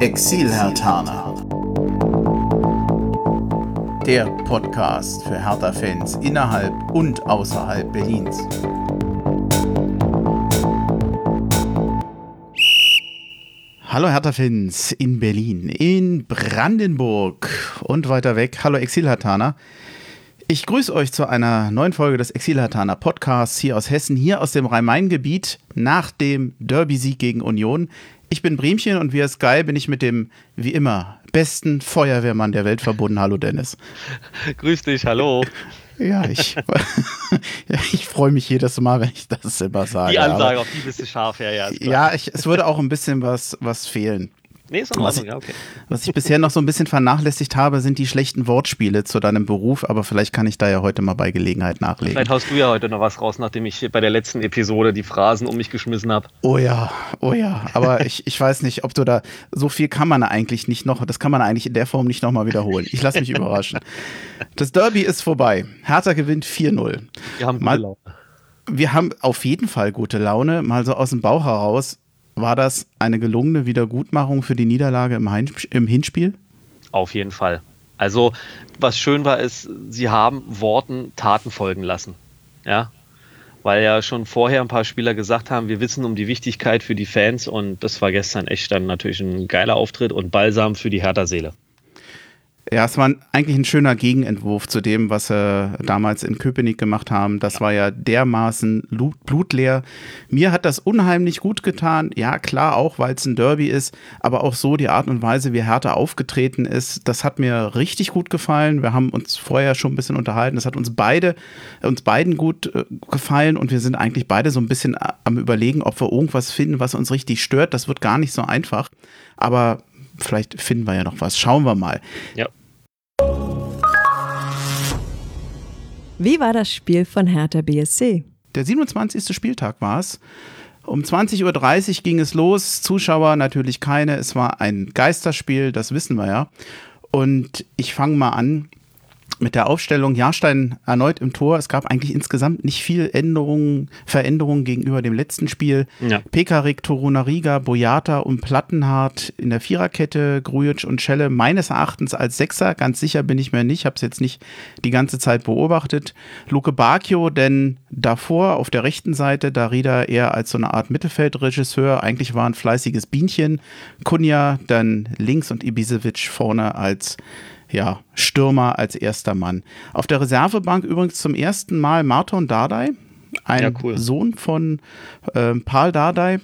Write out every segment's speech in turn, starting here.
Exil-Hertaner. Der Podcast für Hertha-Fans innerhalb und außerhalb Berlins. Hallo Hertha-Fans in Berlin, in Brandenburg und weiter weg. Hallo Exil-Hertaner. Ich grüße euch zu einer neuen Folge des Exilhataner Podcasts hier aus Hessen, hier aus dem Rhein-Main-Gebiet nach dem Derby-Sieg gegen Union. Ich bin Bremchen und via Sky bin ich mit dem, wie immer, besten Feuerwehrmann der Welt verbunden. Hallo Dennis. Grüß dich, hallo. Ja, ich, ich freue mich jedes Mal, wenn ich das immer sage. Die Ansage, auf die bist du scharf, ja, ja. Ja, ich, es würde auch ein bisschen was, was fehlen. Nee, ist in Ordnung, ja, okay. Was ich bisher noch so ein bisschen vernachlässigt habe, sind die schlechten Wortspiele zu deinem Beruf, aber vielleicht kann ich da ja heute mal bei Gelegenheit nachlegen. Vielleicht haust du ja heute noch was raus, nachdem ich bei der letzten Episode die Phrasen um mich geschmissen habe. Oh ja, oh ja, aber ich, ich weiß nicht, ob du da, so viel kann man eigentlich nicht noch, das kann man eigentlich in der Form nicht nochmal wiederholen. Ich lasse mich überraschen. Das Derby ist vorbei. Hertha gewinnt 4-0. Wir haben gute Laune. Wir haben auf jeden Fall gute Laune, mal so aus dem Bauch heraus war das eine gelungene Wiedergutmachung für die Niederlage im, im Hinspiel? Auf jeden Fall. Also, was schön war, ist, sie haben Worten Taten folgen lassen. Ja. Weil ja schon vorher ein paar Spieler gesagt haben, wir wissen um die Wichtigkeit für die Fans und das war gestern echt dann natürlich ein geiler Auftritt und Balsam für die Hertha-Seele. Ja, es war eigentlich ein schöner Gegenentwurf zu dem, was sie damals in Köpenick gemacht haben. Das war ja dermaßen blutleer. Mir hat das unheimlich gut getan. Ja, klar, auch weil es ein Derby ist, aber auch so die Art und Weise, wie Hertha aufgetreten ist, das hat mir richtig gut gefallen. Wir haben uns vorher schon ein bisschen unterhalten. Das hat uns beide, uns beiden gut äh, gefallen und wir sind eigentlich beide so ein bisschen am überlegen, ob wir irgendwas finden, was uns richtig stört. Das wird gar nicht so einfach. Aber vielleicht finden wir ja noch was. Schauen wir mal. Ja. Wie war das Spiel von Hertha BSC? Der 27. Spieltag war es. Um 20.30 Uhr ging es los. Zuschauer natürlich keine. Es war ein Geisterspiel, das wissen wir ja. Und ich fange mal an mit der Aufstellung Jahrstein erneut im Tor. Es gab eigentlich insgesamt nicht viel Änderungen, Veränderungen gegenüber dem letzten Spiel. Ja. Pekarik, Torunariga, Boyata und Plattenhardt in der Viererkette, Grujic und Schelle meines Erachtens als Sechser. Ganz sicher bin ich mir nicht, habe es jetzt nicht die ganze Zeit beobachtet. Luke Bacchio, denn davor auf der rechten Seite, Darida eher als so eine Art Mittelfeldregisseur. Eigentlich war ein fleißiges Bienchen. Kunja dann links und Ibisevic vorne als ja, Stürmer als erster Mann. Auf der Reservebank übrigens zum ersten Mal Marton Dardai, ein ja, cool. Sohn von äh, Paul Dardai.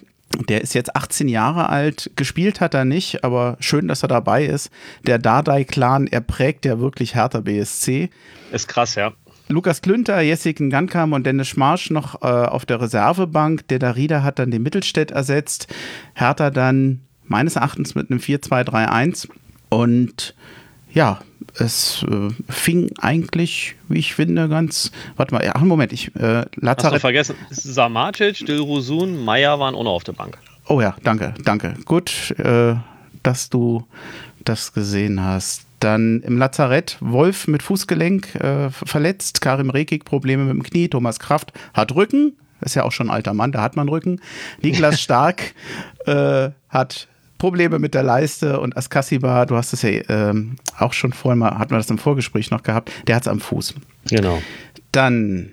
Der ist jetzt 18 Jahre alt, gespielt hat er nicht, aber schön, dass er dabei ist. Der Dardai-Clan, er prägt ja wirklich Hertha BSC. Ist krass, ja. Lukas Klünter, Jessica Gankam und Dennis Schmarsch noch äh, auf der Reservebank. Der Darida hat dann den Mittelstädt ersetzt. Hertha dann meines Erachtens mit einem 4-2-3-1. Und ja, es äh, fing eigentlich, wie ich finde, ganz. Warte mal, ja, einen Moment, ich. Äh, Lazarett. Hast du vergessen? Samacic, Dilrosun, Meier waren auch noch auf der Bank. Oh ja, danke, danke. Gut, äh, dass du das gesehen hast. Dann im Lazarett Wolf mit Fußgelenk äh, verletzt, Karim Rekik Probleme mit dem Knie, Thomas Kraft hat Rücken, ist ja auch schon ein alter Mann, da hat man Rücken. Niklas Stark äh, hat Probleme mit der Leiste und Askasiba, du hast es ja ähm, auch schon vorhin mal, hatten wir das im Vorgespräch noch gehabt, der hat es am Fuß. Genau. Dann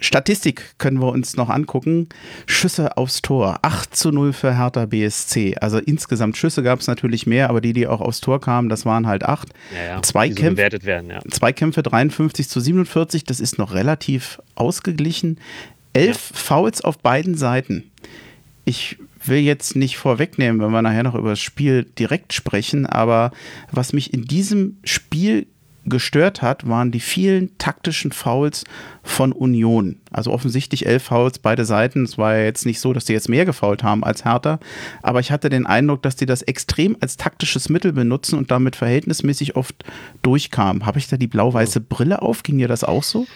Statistik können wir uns noch angucken. Schüsse aufs Tor. 8 zu 0 für Hertha BSC. Also insgesamt Schüsse gab es natürlich mehr, aber die, die auch aufs Tor kamen, das waren halt 8. Ja, ja. Zwei, Kämpfe, bewertet werden, ja. zwei Kämpfe 53 zu 47, das ist noch relativ ausgeglichen. Elf. Fouls auf beiden Seiten. Ich will jetzt nicht vorwegnehmen, wenn wir nachher noch über das Spiel direkt sprechen, aber was mich in diesem Spiel gestört hat, waren die vielen taktischen Fouls von Union. Also offensichtlich elf Fouls, beide Seiten. Es war ja jetzt nicht so, dass die jetzt mehr gefault haben als Hertha, aber ich hatte den Eindruck, dass die das extrem als taktisches Mittel benutzen und damit verhältnismäßig oft durchkamen. Habe ich da die blau-weiße Brille auf? Ging dir das auch so?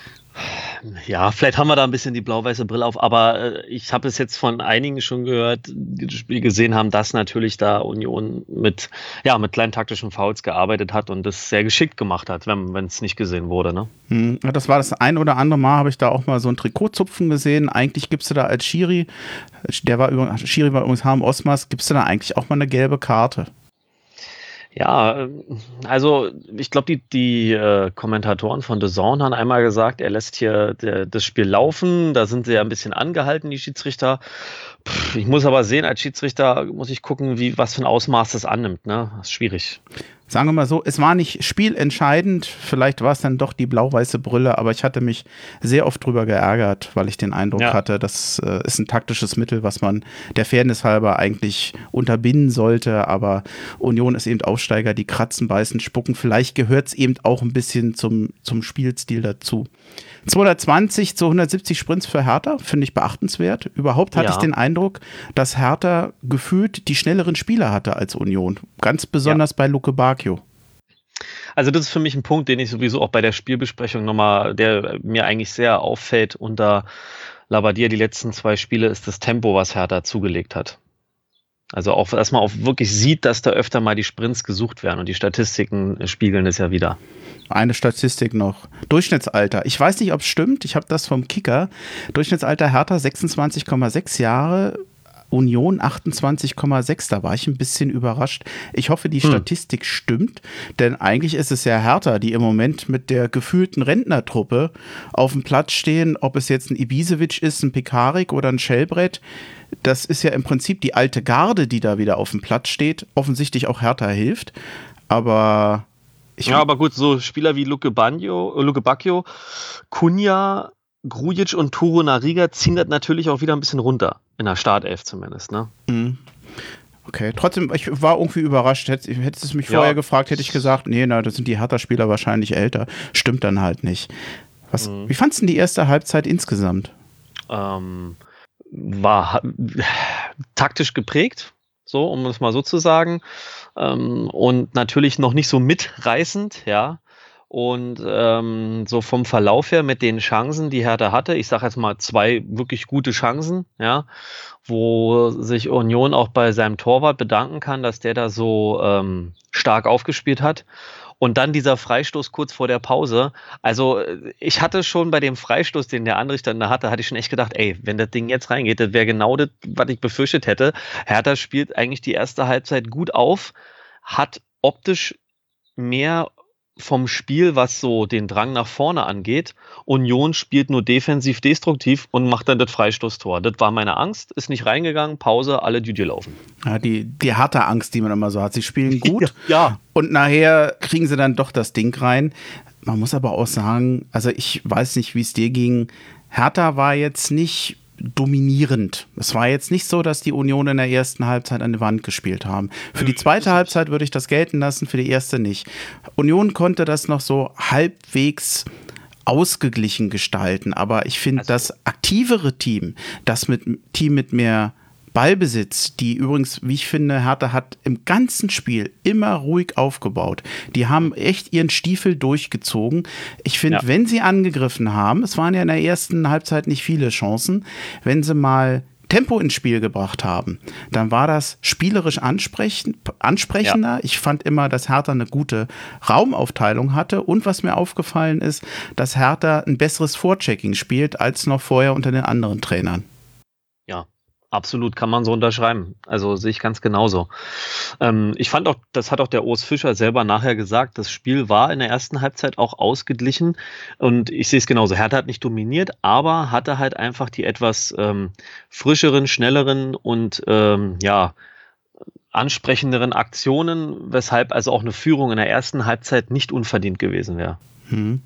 Ja, vielleicht haben wir da ein bisschen die blau-weiße Brille auf, aber äh, ich habe es jetzt von einigen schon gehört, die das Spiel gesehen haben, dass natürlich da Union mit, ja, mit kleinen taktischen Fouls gearbeitet hat und das sehr geschickt gemacht hat, wenn es nicht gesehen wurde. Ne? Hm, das war das ein oder andere Mal, habe ich da auch mal so ein Trikotzupfen gesehen. Eigentlich gibst du da als Schiri, der war übrigens, Schiri war übrigens Harm Osmas, gibst du da eigentlich auch mal eine gelbe Karte. Ja, ähm, also ich glaube, die, die äh, Kommentatoren von The Zone haben einmal gesagt, er lässt hier der, das Spiel laufen. Da sind sie ja ein bisschen angehalten, die Schiedsrichter. Pff, ich muss aber sehen, als Schiedsrichter muss ich gucken, wie was für ein Ausmaß das annimmt. Ne? Das ist schwierig sagen wir mal so, es war nicht spielentscheidend, vielleicht war es dann doch die blau-weiße Brille, aber ich hatte mich sehr oft drüber geärgert, weil ich den Eindruck ja. hatte, das äh, ist ein taktisches Mittel, was man der Fairness halber eigentlich unterbinden sollte, aber Union ist eben Aufsteiger, die kratzen, beißen, spucken, vielleicht gehört es eben auch ein bisschen zum, zum Spielstil dazu. 220 zu 170 Sprints für Hertha, finde ich beachtenswert. Überhaupt hatte ja. ich den Eindruck, dass Hertha gefühlt die schnelleren Spieler hatte als Union. Ganz besonders ja. bei Luke Bacchio. Also das ist für mich ein Punkt, den ich sowieso auch bei der Spielbesprechung nochmal, der mir eigentlich sehr auffällt unter Labadia die letzten zwei Spiele, ist das Tempo, was Hertha zugelegt hat. Also auch, dass man auch wirklich sieht, dass da öfter mal die Sprints gesucht werden und die Statistiken spiegeln es ja wieder. Eine Statistik noch. Durchschnittsalter. Ich weiß nicht, ob es stimmt. Ich habe das vom Kicker. Durchschnittsalter Hertha 26,6 Jahre. Union 28,6. Da war ich ein bisschen überrascht. Ich hoffe, die hm. Statistik stimmt, denn eigentlich ist es ja Hertha, die im Moment mit der gefühlten Rentnertruppe auf dem Platz stehen, ob es jetzt ein Ibisevic ist, ein Pekarik oder ein Schellbrett das ist ja im Prinzip die alte Garde, die da wieder auf dem Platz steht. Offensichtlich auch Hertha hilft. Aber ich Ja, aber gut, so Spieler wie Luke, Bagno, Luke Bacchio, Kunja, Grujic und Turo Nariga ziehen das natürlich auch wieder ein bisschen runter. In der Startelf zumindest, ne? Mhm. Okay, trotzdem, ich war irgendwie überrascht. Hättest, du mich vorher ja. gefragt, hätte ich gesagt, nee, na, das sind die Hertha-Spieler wahrscheinlich älter. Stimmt dann halt nicht. Was, mhm. Wie fandest du die erste Halbzeit insgesamt? Ähm, war taktisch geprägt, so, um es mal so zu sagen. Ähm, und natürlich noch nicht so mitreißend, ja. Und ähm, so vom Verlauf her mit den Chancen, die Hertha hatte, ich sage jetzt mal zwei wirklich gute Chancen, ja, wo sich Union auch bei seinem Torwart bedanken kann, dass der da so ähm, stark aufgespielt hat. Und dann dieser Freistoß kurz vor der Pause. Also ich hatte schon bei dem Freistoß, den der Anrichter da hatte, hatte ich schon echt gedacht, ey, wenn das Ding jetzt reingeht, das wäre genau das, was ich befürchtet hätte. Hertha spielt eigentlich die erste Halbzeit gut auf, hat optisch mehr vom Spiel, was so den Drang nach vorne angeht. Union spielt nur defensiv destruktiv und macht dann das Freistoßtor. Das war meine Angst, ist nicht reingegangen, Pause, alle Duty laufen. Ja, die, die harte Angst, die man immer so hat. Sie spielen gut ja. und nachher kriegen sie dann doch das Ding rein. Man muss aber auch sagen, also ich weiß nicht, wie es dir ging. Hertha war jetzt nicht dominierend. Es war jetzt nicht so, dass die Union in der ersten Halbzeit an die Wand gespielt haben. Für die zweite Halbzeit würde ich das gelten lassen, für die erste nicht. Union konnte das noch so halbwegs ausgeglichen gestalten, aber ich finde, also, das aktivere Team, das mit Team mit mehr Ballbesitz, die übrigens, wie ich finde, Hertha hat im ganzen Spiel immer ruhig aufgebaut. Die haben echt ihren Stiefel durchgezogen. Ich finde, ja. wenn sie angegriffen haben, es waren ja in der ersten Halbzeit nicht viele Chancen, wenn sie mal Tempo ins Spiel gebracht haben, dann war das spielerisch ansprechend, ansprechender. Ja. Ich fand immer, dass Hertha eine gute Raumaufteilung hatte. Und was mir aufgefallen ist, dass Hertha ein besseres Vorchecking spielt als noch vorher unter den anderen Trainern. Absolut, kann man so unterschreiben. Also sehe ich ganz genauso. Ähm, ich fand auch, das hat auch der Urs Fischer selber nachher gesagt, das Spiel war in der ersten Halbzeit auch ausgeglichen und ich sehe es genauso. Hertha hat nicht dominiert, aber hatte halt einfach die etwas ähm, frischeren, schnelleren und ähm, ja, ansprechenderen Aktionen, weshalb also auch eine Führung in der ersten Halbzeit nicht unverdient gewesen wäre. Hm.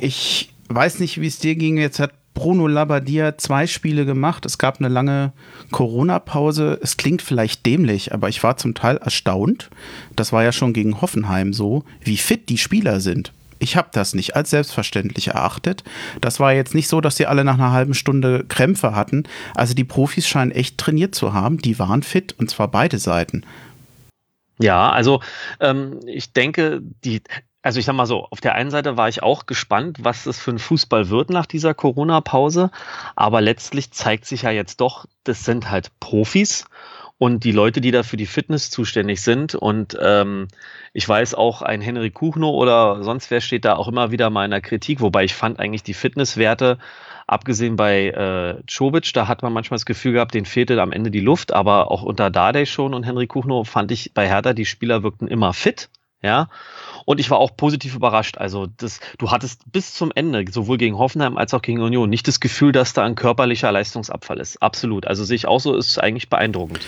Ich weiß nicht, wie es dir ging. Jetzt hat Bruno Labbadia zwei Spiele gemacht. Es gab eine lange Corona-Pause. Es klingt vielleicht dämlich, aber ich war zum Teil erstaunt. Das war ja schon gegen Hoffenheim so, wie fit die Spieler sind. Ich habe das nicht als selbstverständlich erachtet. Das war jetzt nicht so, dass sie alle nach einer halben Stunde Krämpfe hatten. Also die Profis scheinen echt trainiert zu haben. Die waren fit und zwar beide Seiten. Ja, also ähm, ich denke, die, also ich sag mal so, auf der einen Seite war ich auch gespannt, was das für ein Fußball wird nach dieser Corona-Pause. Aber letztlich zeigt sich ja jetzt doch, das sind halt Profis und die Leute, die da für die Fitness zuständig sind. Und ähm, ich weiß auch, ein Henry Kuchno oder sonst wer steht da auch immer wieder mal in der Kritik, wobei ich fand eigentlich die Fitnesswerte, abgesehen bei äh, Czovic, da hat man manchmal das Gefühl gehabt, den fehlte am Ende die Luft, aber auch unter Dardai schon und Henry Kuchno fand ich bei Hertha, die Spieler wirkten immer fit. Ja, und ich war auch positiv überrascht. Also, das, du hattest bis zum Ende, sowohl gegen Hoffenheim als auch gegen Union, nicht das Gefühl, dass da ein körperlicher Leistungsabfall ist. Absolut. Also sehe ich auch so, ist eigentlich beeindruckend.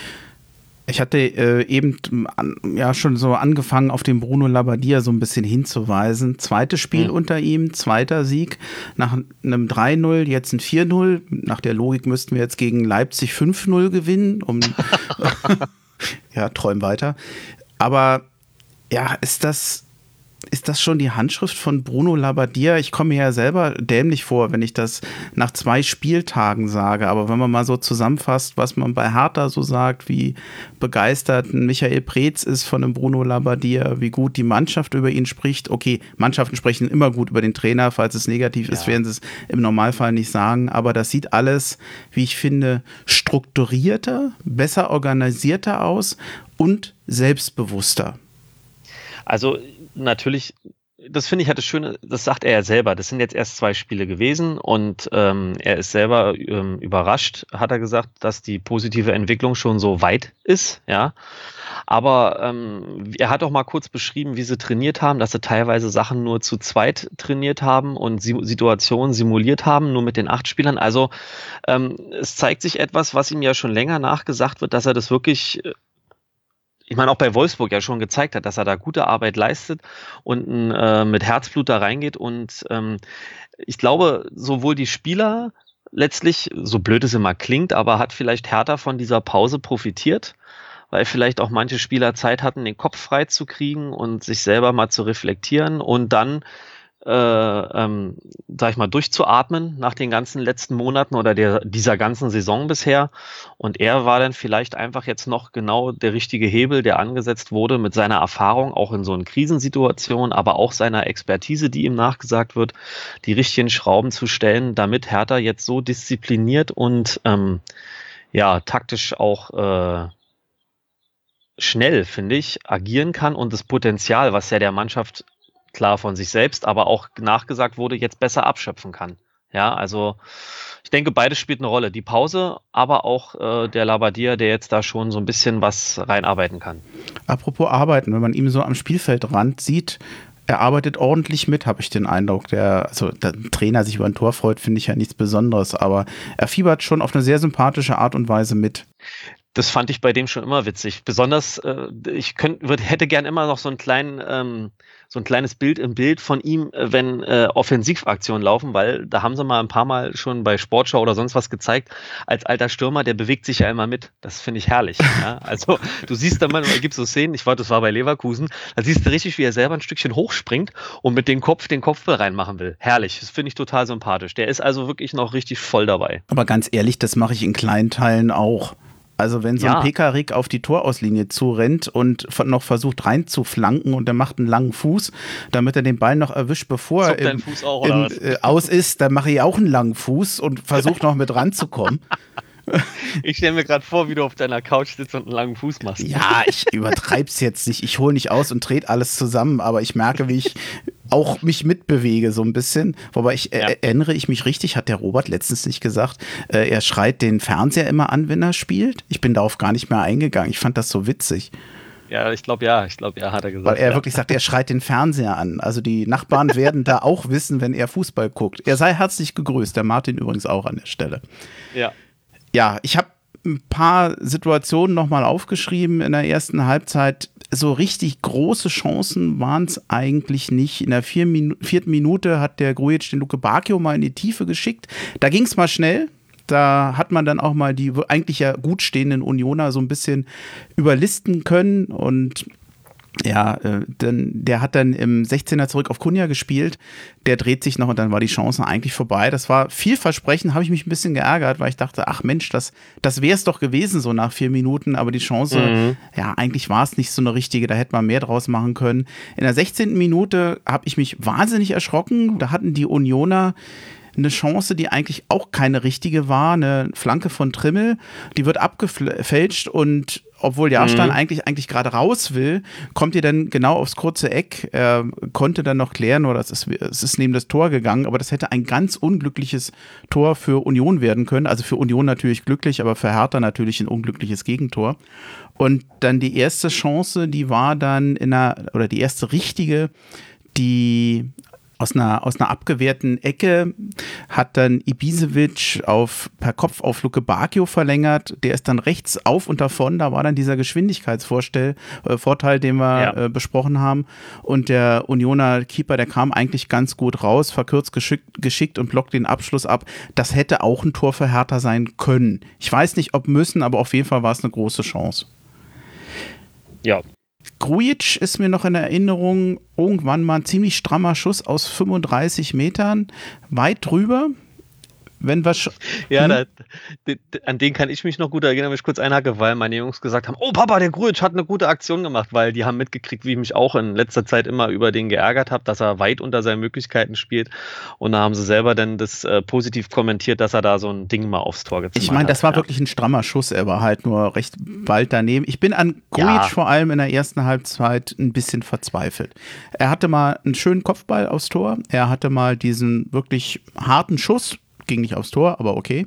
Ich hatte äh, eben an, ja schon so angefangen, auf den Bruno Labbadia so ein bisschen hinzuweisen. Zweites Spiel mhm. unter ihm, zweiter Sieg nach einem 3-0, jetzt ein 4-0. Nach der Logik müssten wir jetzt gegen Leipzig 5-0 gewinnen. Um ja, träum weiter. Aber ja, ist das, ist das schon die Handschrift von Bruno Labbadia? Ich komme mir ja selber dämlich vor, wenn ich das nach zwei Spieltagen sage. Aber wenn man mal so zusammenfasst, was man bei Hertha so sagt, wie begeistert Michael Preetz ist von dem Bruno Labbadia, wie gut die Mannschaft über ihn spricht. Okay, Mannschaften sprechen immer gut über den Trainer. Falls es negativ ja. ist, werden sie es im Normalfall nicht sagen. Aber das sieht alles, wie ich finde, strukturierter, besser organisierter aus und selbstbewusster. Also natürlich, das finde ich halt das Schöne, das sagt er ja selber. Das sind jetzt erst zwei Spiele gewesen und ähm, er ist selber ähm, überrascht, hat er gesagt, dass die positive Entwicklung schon so weit ist, ja. Aber ähm, er hat auch mal kurz beschrieben, wie sie trainiert haben, dass sie teilweise Sachen nur zu zweit trainiert haben und Situationen simuliert haben, nur mit den acht Spielern. Also ähm, es zeigt sich etwas, was ihm ja schon länger nachgesagt wird, dass er das wirklich äh, ich meine, auch bei Wolfsburg ja schon gezeigt hat, dass er da gute Arbeit leistet und äh, mit Herzblut da reingeht. Und ähm, ich glaube, sowohl die Spieler letztlich, so blöd es immer klingt, aber hat vielleicht Hertha von dieser Pause profitiert, weil vielleicht auch manche Spieler Zeit hatten, den Kopf frei zu kriegen und sich selber mal zu reflektieren und dann äh, ähm, sag ich mal, durchzuatmen nach den ganzen letzten Monaten oder der, dieser ganzen Saison bisher. Und er war dann vielleicht einfach jetzt noch genau der richtige Hebel, der angesetzt wurde mit seiner Erfahrung, auch in so einer Krisensituation, aber auch seiner Expertise, die ihm nachgesagt wird, die richtigen Schrauben zu stellen, damit Hertha jetzt so diszipliniert und ähm, ja, taktisch auch äh, schnell, finde ich, agieren kann und das Potenzial, was ja der Mannschaft klar von sich selbst, aber auch nachgesagt wurde, jetzt besser abschöpfen kann. Ja, also ich denke, beides spielt eine Rolle. Die Pause, aber auch äh, der Labadier, der jetzt da schon so ein bisschen was reinarbeiten kann. Apropos arbeiten, wenn man ihn so am Spielfeldrand sieht, er arbeitet ordentlich mit, habe ich den Eindruck. Der, also der Trainer sich über ein Tor freut, finde ich ja nichts Besonderes, aber er fiebert schon auf eine sehr sympathische Art und Weise mit das fand ich bei dem schon immer witzig. Besonders, äh, ich könnt, würd, hätte gern immer noch so ein, klein, ähm, so ein kleines Bild im Bild von ihm, äh, wenn äh, Offensivaktionen laufen, weil da haben sie mal ein paar Mal schon bei Sportschau oder sonst was gezeigt, als alter Stürmer, der bewegt sich ja immer mit. Das finde ich herrlich. ja? Also du siehst da mal, gibt so Szenen, ich war, das war bei Leverkusen, da siehst du richtig, wie er selber ein Stückchen hochspringt und mit dem Kopf den Kopfball reinmachen will. Herrlich. Das finde ich total sympathisch. Der ist also wirklich noch richtig voll dabei. Aber ganz ehrlich, das mache ich in kleinen Teilen auch. Also wenn so ein ja. Pekarik auf die Torauslinie zurennt und noch versucht reinzuflanken und er macht einen langen Fuß, damit er den Ball noch erwischt, bevor er im, im, äh, aus ist, dann mache ich auch einen langen Fuß und versuche noch mit ranzukommen. Ich stelle mir gerade vor, wie du auf deiner Couch sitzt und einen langen Fuß machst. Ja, ich übertreibe es jetzt nicht. Ich hole nicht aus und trete alles zusammen, aber ich merke, wie ich auch mich mitbewege so ein bisschen. Wobei ich äh, ja. erinnere ich mich richtig, hat der Robert letztens nicht gesagt, äh, er schreit den Fernseher immer an, wenn er spielt. Ich bin darauf gar nicht mehr eingegangen. Ich fand das so witzig. Ja, ich glaube ja, ich glaube ja, hat er gesagt. Weil er ja. wirklich sagt, er schreit den Fernseher an. Also die Nachbarn werden da auch wissen, wenn er Fußball guckt. Er sei herzlich gegrüßt, der Martin übrigens auch an der Stelle. Ja. Ja, ich habe ein paar Situationen nochmal aufgeschrieben in der ersten Halbzeit. So richtig große Chancen waren es eigentlich nicht. In der vier Minu vierten Minute hat der Grujic den Luke Bakio mal in die Tiefe geschickt. Da ging es mal schnell. Da hat man dann auch mal die eigentlich ja gut stehenden Unioner so ein bisschen überlisten können und Ja, äh, denn der hat dann im 16er zurück auf Kunja gespielt. Der dreht sich noch und dann war die Chance eigentlich vorbei. Das war vielversprechend, habe ich mich ein bisschen geärgert, weil ich dachte, ach Mensch, das, das wäre es doch gewesen so nach vier Minuten, aber die Chance, mhm. ja, eigentlich war es nicht so eine richtige, da hätte man mehr draus machen können. In der 16. Minute habe ich mich wahnsinnig erschrocken. Da hatten die Unioner eine Chance, die eigentlich auch keine richtige war, eine Flanke von Trimmel, die wird abgefälscht und obwohl Jahrstein mhm. eigentlich, eigentlich gerade raus will, kommt ihr dann genau aufs kurze Eck. Er konnte dann noch klären, oder es ist, es ist neben das Tor gegangen, aber das hätte ein ganz unglückliches Tor für Union werden können. Also für Union natürlich glücklich, aber für Hertha natürlich ein unglückliches Gegentor. Und dann die erste Chance, die war dann in einer, oder die erste richtige, die aus einer, aus einer abgewehrten Ecke hat dann Ibisevic auf, per Kopf auf Luke Bacchio verlängert. Der ist dann rechts auf und davon. Da war dann dieser Geschwindigkeitsvorteil, äh, den wir ja. äh, besprochen haben. Und der Unioner Keeper, der kam eigentlich ganz gut raus, verkürzt geschickt, geschickt und blockt den Abschluss ab. Das hätte auch ein Tor für Hertha sein können. Ich weiß nicht, ob müssen, aber auf jeden Fall war es eine große Chance. Ja, Grujic ist mir noch in Erinnerung, irgendwann mal ein ziemlich strammer Schuss aus 35 Metern, weit drüber wenn was. Ja, hm? da, an den kann ich mich noch gut erinnern, wenn ich kurz einhacke, weil meine Jungs gesagt haben: Oh, Papa, der Grujic hat eine gute Aktion gemacht, weil die haben mitgekriegt, wie ich mich auch in letzter Zeit immer über den geärgert habe, dass er weit unter seinen Möglichkeiten spielt. Und da haben sie selber dann das äh, positiv kommentiert, dass er da so ein Ding mal aufs Tor gezogen hat. Ich meine, das war ja. wirklich ein strammer Schuss, er war halt nur recht bald daneben. Ich bin an Grujic ja. vor allem in der ersten Halbzeit ein bisschen verzweifelt. Er hatte mal einen schönen Kopfball aufs Tor, er hatte mal diesen wirklich harten Schuss, ging nicht aufs Tor, aber okay.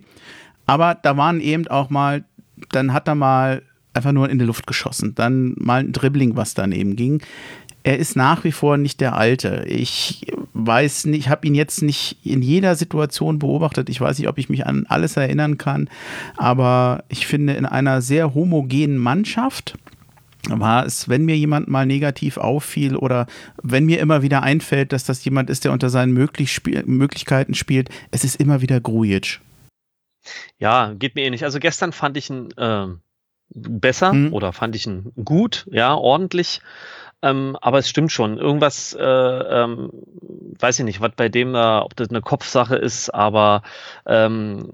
Aber da waren eben auch mal, dann hat er mal einfach nur in die Luft geschossen, dann mal ein Dribbling, was daneben ging. Er ist nach wie vor nicht der Alte. Ich weiß nicht, ich habe ihn jetzt nicht in jeder Situation beobachtet. Ich weiß nicht, ob ich mich an alles erinnern kann. Aber ich finde, in einer sehr homogenen Mannschaft, war es, wenn mir jemand mal negativ auffiel oder wenn mir immer wieder einfällt, dass das jemand ist, der unter seinen möglich spiel Möglichkeiten spielt, es ist immer wieder Grujic. Ja, geht mir ähnlich. Also gestern fand ich ihn äh, besser hm. oder fand ich ihn gut, ja, ordentlich. Ähm, aber es stimmt schon. Irgendwas, äh, ähm, weiß ich nicht, was bei dem da, ob das eine Kopfsache ist, aber ähm,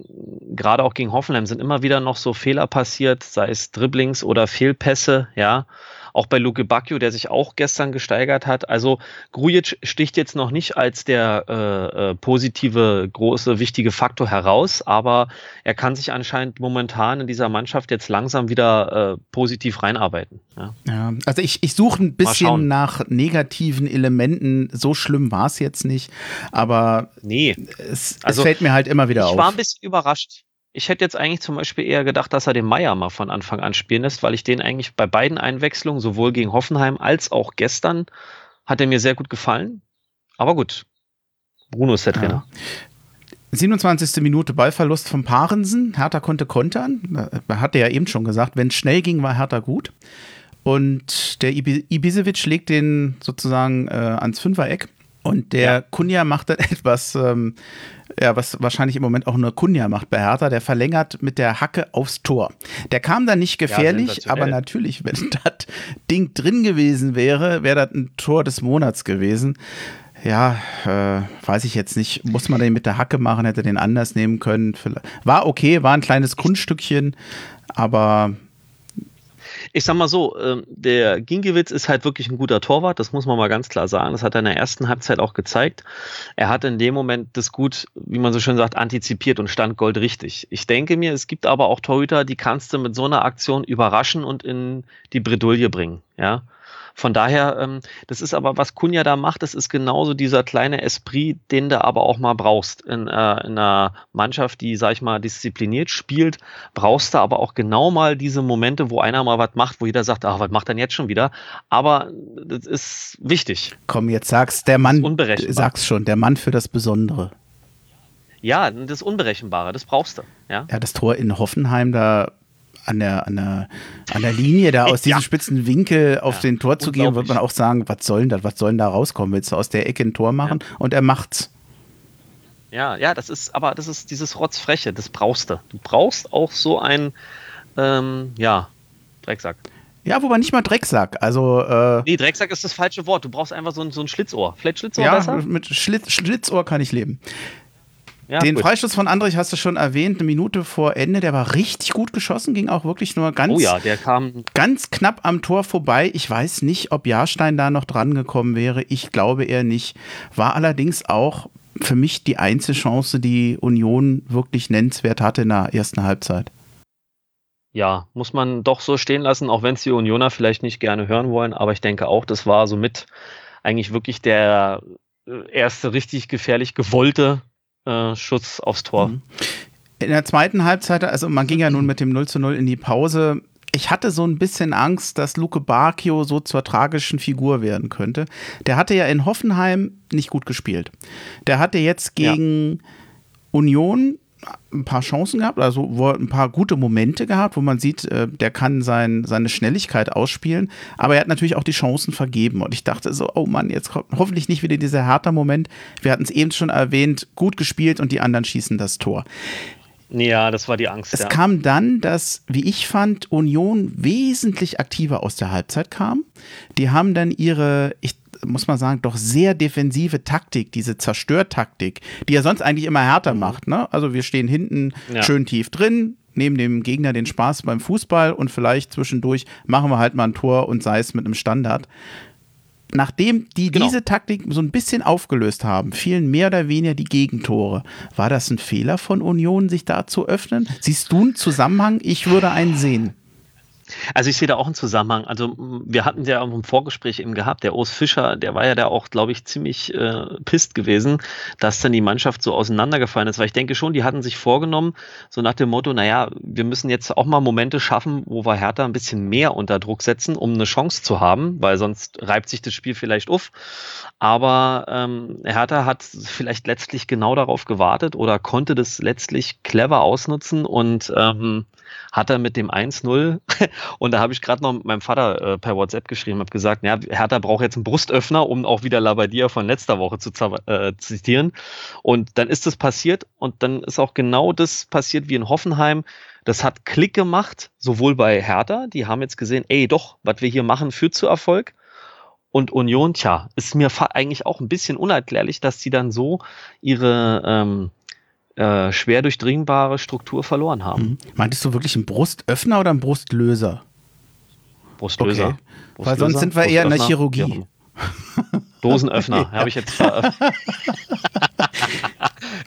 gerade auch gegen Hoffenheim sind immer wieder noch so Fehler passiert, sei es Dribblings oder Fehlpässe, ja auch bei Luke Bacchio, der sich auch gestern gesteigert hat. Also Grujic sticht jetzt noch nicht als der äh, äh, positive, große, wichtige Faktor heraus, aber er kann sich anscheinend momentan in dieser Mannschaft jetzt langsam wieder äh, positiv reinarbeiten. Ja, ja also ich, ich suche ein bisschen nach negativen Elementen. So schlimm war es jetzt nicht, aber nee. es, es also, fällt mir halt immer wieder ich auf. Ich war ein bisschen überrascht. Ich hätte jetzt eigentlich zum Beispiel eher gedacht, dass er den Meier mal von Anfang an spielen lässt, weil ich den eigentlich bei beiden Einwechslungen, sowohl gegen Hoffenheim als auch gestern, hat er mir sehr gut gefallen. Aber gut, Bruno ist der Trainer. Ja. 27. Minute Ballverlust von Parensen. Hertha konnte kontern. Hat er ja eben schon gesagt, wenn es schnell ging, war Hertha gut. Und der Ibisevic legt den sozusagen äh, ans Fünfereck. Und der ja. Kunja macht dann etwas, ähm, ja, was wahrscheinlich im Moment auch nur Kunja macht bei Hertha. Der verlängert mit der Hacke aufs Tor. Der kam dann nicht gefährlich, ja, aber natürlich, wenn das Ding drin gewesen wäre, wäre das ein Tor des Monats gewesen. Ja, äh, weiß ich jetzt nicht. Muss man den mit der Hacke machen, hätte den anders nehmen können. War okay, war ein kleines Kunststückchen, aber ich sag mal so, ähm, der Gingiewicz ist halt wirklich ein guter Torwart, das muss man mal ganz klar sagen. Das hat er in der ersten Halbzeit auch gezeigt. Er hat in dem Moment das gut, wie man so schön sagt, antizipiert und stand goldrichtig. Ich denke mir, es gibt aber auch Torhüter, die kannst du mit so einer Aktion überraschen und in die Bredouille bringen. Ja, von daher, ähm, das ist aber, was Kunja da macht, das ist genauso dieser kleine Esprit, den du aber auch mal brauchst. In, äh, in einer Mannschaft, die, sag ich mal, diszipliniert spielt, brauchst du aber auch genau mal diese Momente, wo einer mal was macht, wo jeder sagt, ach, was macht denn jetzt schon wieder? Aber das ist wichtig. Komm, jetzt sag's, der Mann, sag's schon, der Mann für das Besondere. Ja, das Unberechenbare, das brauchst du. Ja, ja das Tor in Hoffenheim, da an der, an der, an der Linie da aus diesem ja. spitzen Winkel auf ja, den Tor zu gehen, wird man auch sagen, was soll denn das, was soll denn da rauskommen? Willst du aus der Ecke ein Tor machen? Ja. Und er macht's. Ja, ja, das ist, aber das ist dieses Rotzfreche, das brauchst du. Du brauchst auch so ein, ähm, ja, Drecksack. Ja, wobei nicht mal Drecksack. Also, äh, nee, Drecksack ist das falsche Wort. Du brauchst einfach so ein, so ein Schlitzohr. Vielleicht Schlitzohr ja, besser? mit Schlitz, Schlitzohr kann ich leben. Ja, Den gut. Freistoß von Andrich hast du schon erwähnt, eine Minute vor Ende, der war richtig gut geschossen, ging auch wirklich nur ganz, Oh ja, der kam. ganz knapp am Tor vorbei. Ich weiß nicht, ob Jahrstein da noch dran gekommen wäre. Ich glaube eher nicht. War allerdings auch für mich die einzige Chance, die Union wirklich nennenswert hatte in der ersten Halbzeit. Ja, muss man doch so stehen lassen, auch wenn es die Unioner vielleicht nicht gerne hören wollen. Aber ich denke auch, das war somit eigentlich wirklich der äh, erste richtig gefährlich gewollte äh, Schuss aufs Tor. Mhm. In der zweiten Halbzeit, also man ging ja nun mit dem 0 zu 0 in die Pause. Ich hatte so ein bisschen Angst, dass Luke Bacchio so zur tragischen Figur werden könnte. Der hatte ja in Hoffenheim nicht gut gespielt. Der hatte jetzt gegen ja. Union ein paar Chancen gehabt, also wo ein paar gute Momente gehabt, wo man sieht, äh, der kann sein, seine Schnelligkeit ausspielen, aber er hat natürlich auch die Chancen vergeben und ich dachte so, oh Mann, jetzt ho hoffentlich nicht wieder dieser härter Moment. Wir hatten es eben schon erwähnt, gut gespielt und die anderen schießen das Tor. Ja, das war die Angst. Es ja. kam dann, dass, wie ich fand, Union wesentlich aktiver aus der Halbzeit kam. Die haben dann ihre, ich muss man sagen, doch sehr defensive Taktik, diese Zerstörtaktik, die ja sonst eigentlich immer härter macht. Ne? Also wir stehen hinten ja. schön tief drin, nehmen dem Gegner den Spaß beim Fußball und vielleicht zwischendurch machen wir halt mal ein Tor und sei es mit einem Standard. Nachdem die genau. diese Taktik so ein bisschen aufgelöst haben, fielen mehr oder weniger die Gegentore. War das ein Fehler von Union, sich da zu öffnen? Siehst du einen Zusammenhang? Ich würde einen sehen. Also ich sehe da auch einen Zusammenhang. Also wir hatten ja im Vorgespräch eben gehabt, der Urs Fischer, der war ja da auch, glaube ich, ziemlich äh, pisst gewesen, dass dann die Mannschaft so auseinandergefallen ist. Weil ich denke schon, die hatten sich vorgenommen, so nach dem Motto, naja, wir müssen jetzt auch mal Momente schaffen, wo wir Hertha ein bisschen mehr unter Druck setzen, um eine Chance zu haben, weil sonst reibt sich das Spiel vielleicht auf. Aber ähm, Hertha hat vielleicht letztlich genau darauf gewartet oder konnte das letztlich clever ausnutzen und ähm, hat er mit dem 1-0 und da habe ich gerade noch mit meinem Vater äh, per WhatsApp geschrieben, habe gesagt, ja, Hertha braucht jetzt einen Brustöffner, um auch wieder Labadia von letzter Woche zu äh, zitieren. Und dann ist das passiert und dann ist auch genau das passiert wie in Hoffenheim. Das hat Klick gemacht, sowohl bei Hertha, die haben jetzt gesehen, ey, doch, was wir hier machen, führt zu Erfolg. Und Union, tja, ist mir eigentlich auch ein bisschen unerklärlich, dass die dann so ihre ähm, äh, schwer durchdringbare Struktur verloren haben. Mhm. Meintest du wirklich einen Brustöffner oder einen Brustlöser? Brustlöser. Okay. Brustlöser Weil sonst sind wir eher in der Chirurgie. Dosenöffner, okay. habe ich jetzt.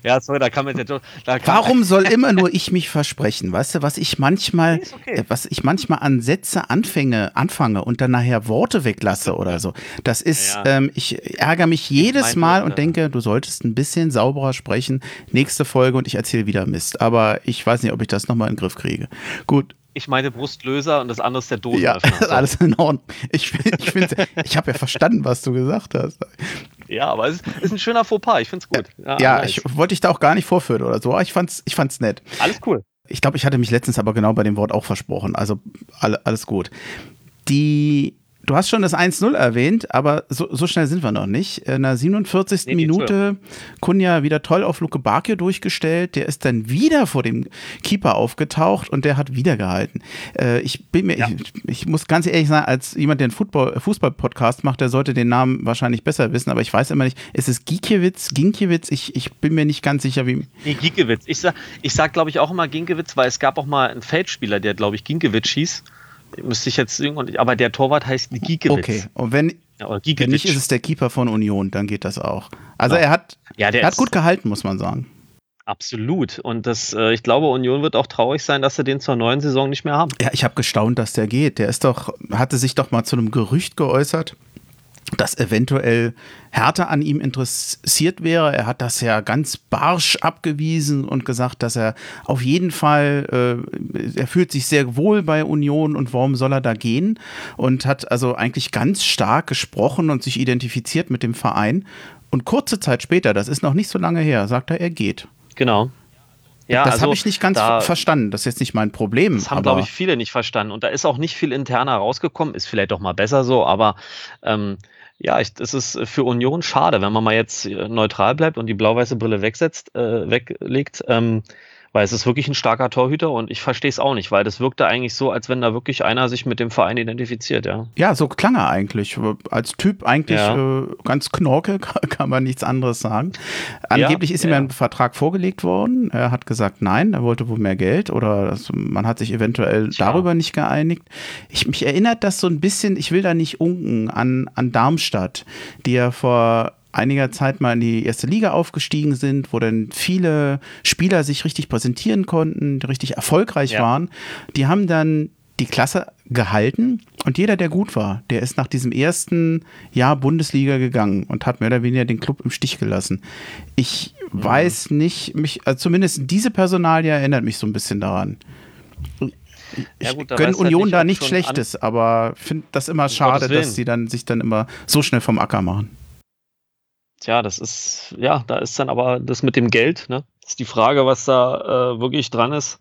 ja, sorry, da kann man jetzt. Da kann Warum soll immer nur ich mich versprechen? Weißt du, was ich manchmal, okay. was ich manchmal an Sätze anfange, anfange und dann nachher Worte weglasse oder so. Das ist, ja, ja. Ähm, ich ärgere mich jedes Mal und denke, du solltest ein bisschen sauberer sprechen. Nächste Folge und ich erzähle wieder Mist. Aber ich weiß nicht, ob ich das nochmal in den Griff kriege. Gut, ich meine Brustlöser und das andere ist der Dosenöffner. Ja, alles in Ordnung. Ich, ich, ich habe ja verstanden, was du gesagt hast. Ja, aber es ist ein schöner Fauxpas. Ich finde es gut. Ja, ja nice. ich wollte dich da auch gar nicht vorführen oder so. Ich fand's, ich fand's nett. Alles cool. Ich glaube, ich hatte mich letztens aber genau bei dem Wort auch versprochen. Also alle, alles gut. Die Du hast schon das 1-0 erwähnt, aber so, so, schnell sind wir noch nicht. In der 47. Nee, Minute Kunja wieder toll auf Luke Bakio durchgestellt. Der ist dann wieder vor dem Keeper aufgetaucht und der hat wieder gehalten. Äh, ich bin mir, ja. ich, ich, muss ganz ehrlich sagen, als jemand, der einen Fußball-Podcast macht, der sollte den Namen wahrscheinlich besser wissen, aber ich weiß immer nicht, ist es Gikiewicz, Ginkiewicz? Ich, ich bin mir nicht ganz sicher, wie. Nee, Gikiewicz. Ich sag, ich sag glaube ich, auch immer Ginkiewicz, weil es gab auch mal einen Feldspieler, der, glaube ich, Ginkiewicz hieß müsste ich jetzt irgendwie, aber der Torwart heißt Giekewitz. Okay, und wenn, ja, wenn nicht, ist es der Keeper von Union, dann geht das auch. Also ja. er hat, ja, er hat gut gehalten, muss man sagen. Absolut. Und das, äh, ich glaube, Union wird auch traurig sein, dass sie den zur neuen Saison nicht mehr haben. Ja, ich habe gestaunt, dass der geht. Der ist doch, hatte sich doch mal zu einem Gerücht geäußert dass eventuell Hertha an ihm interessiert wäre. Er hat das ja ganz barsch abgewiesen und gesagt, dass er auf jeden Fall, äh, er fühlt sich sehr wohl bei Union und warum soll er da gehen? Und hat also eigentlich ganz stark gesprochen und sich identifiziert mit dem Verein. Und kurze Zeit später, das ist noch nicht so lange her, sagt er, er geht. Genau. Ja, das also, habe ich nicht ganz da, verstanden. Das ist jetzt nicht mein Problem. Das haben, glaube ich, viele nicht verstanden. Und da ist auch nicht viel interner rausgekommen. Ist vielleicht doch mal besser so, aber ähm, ja, ich, das ist für Union schade, wenn man mal jetzt neutral bleibt und die blau-weiße Brille wegsetzt, äh, weglegt. Ähm, Weil es ist wirklich ein starker Torhüter und ich verstehe es auch nicht, weil das wirkte eigentlich so, als wenn da wirklich einer sich mit dem Verein identifiziert, ja. Ja, so klang er eigentlich. Als Typ eigentlich ja. äh, ganz knorke, kann man nichts anderes sagen. Angeblich ja, ist ihm ja. ein Vertrag vorgelegt worden. Er hat gesagt, nein, er wollte wohl mehr Geld oder das, man hat sich eventuell Tja. darüber nicht geeinigt. Ich, mich erinnert das so ein bisschen, ich will da nicht unken, an, an Darmstadt, die ja vor einiger Zeit mal in die erste Liga aufgestiegen sind, wo dann viele Spieler sich richtig präsentieren konnten, richtig erfolgreich ja. waren. Die haben dann die Klasse gehalten und jeder, der gut war, der ist nach diesem ersten Jahr Bundesliga gegangen und hat mehr oder weniger den Club im Stich gelassen. Ich mhm. weiß nicht, mich, also zumindest diese Personalie erinnert mich so ein bisschen daran. Ich ja gut, gönne Union halt da nichts Schlechtes, aber finde das immer schade, dass sie dann sich dann immer so schnell vom Acker machen. Tja, das ist, ja, da ist dann aber das mit dem Geld, ne? Das ist die Frage, was da äh, wirklich dran ist.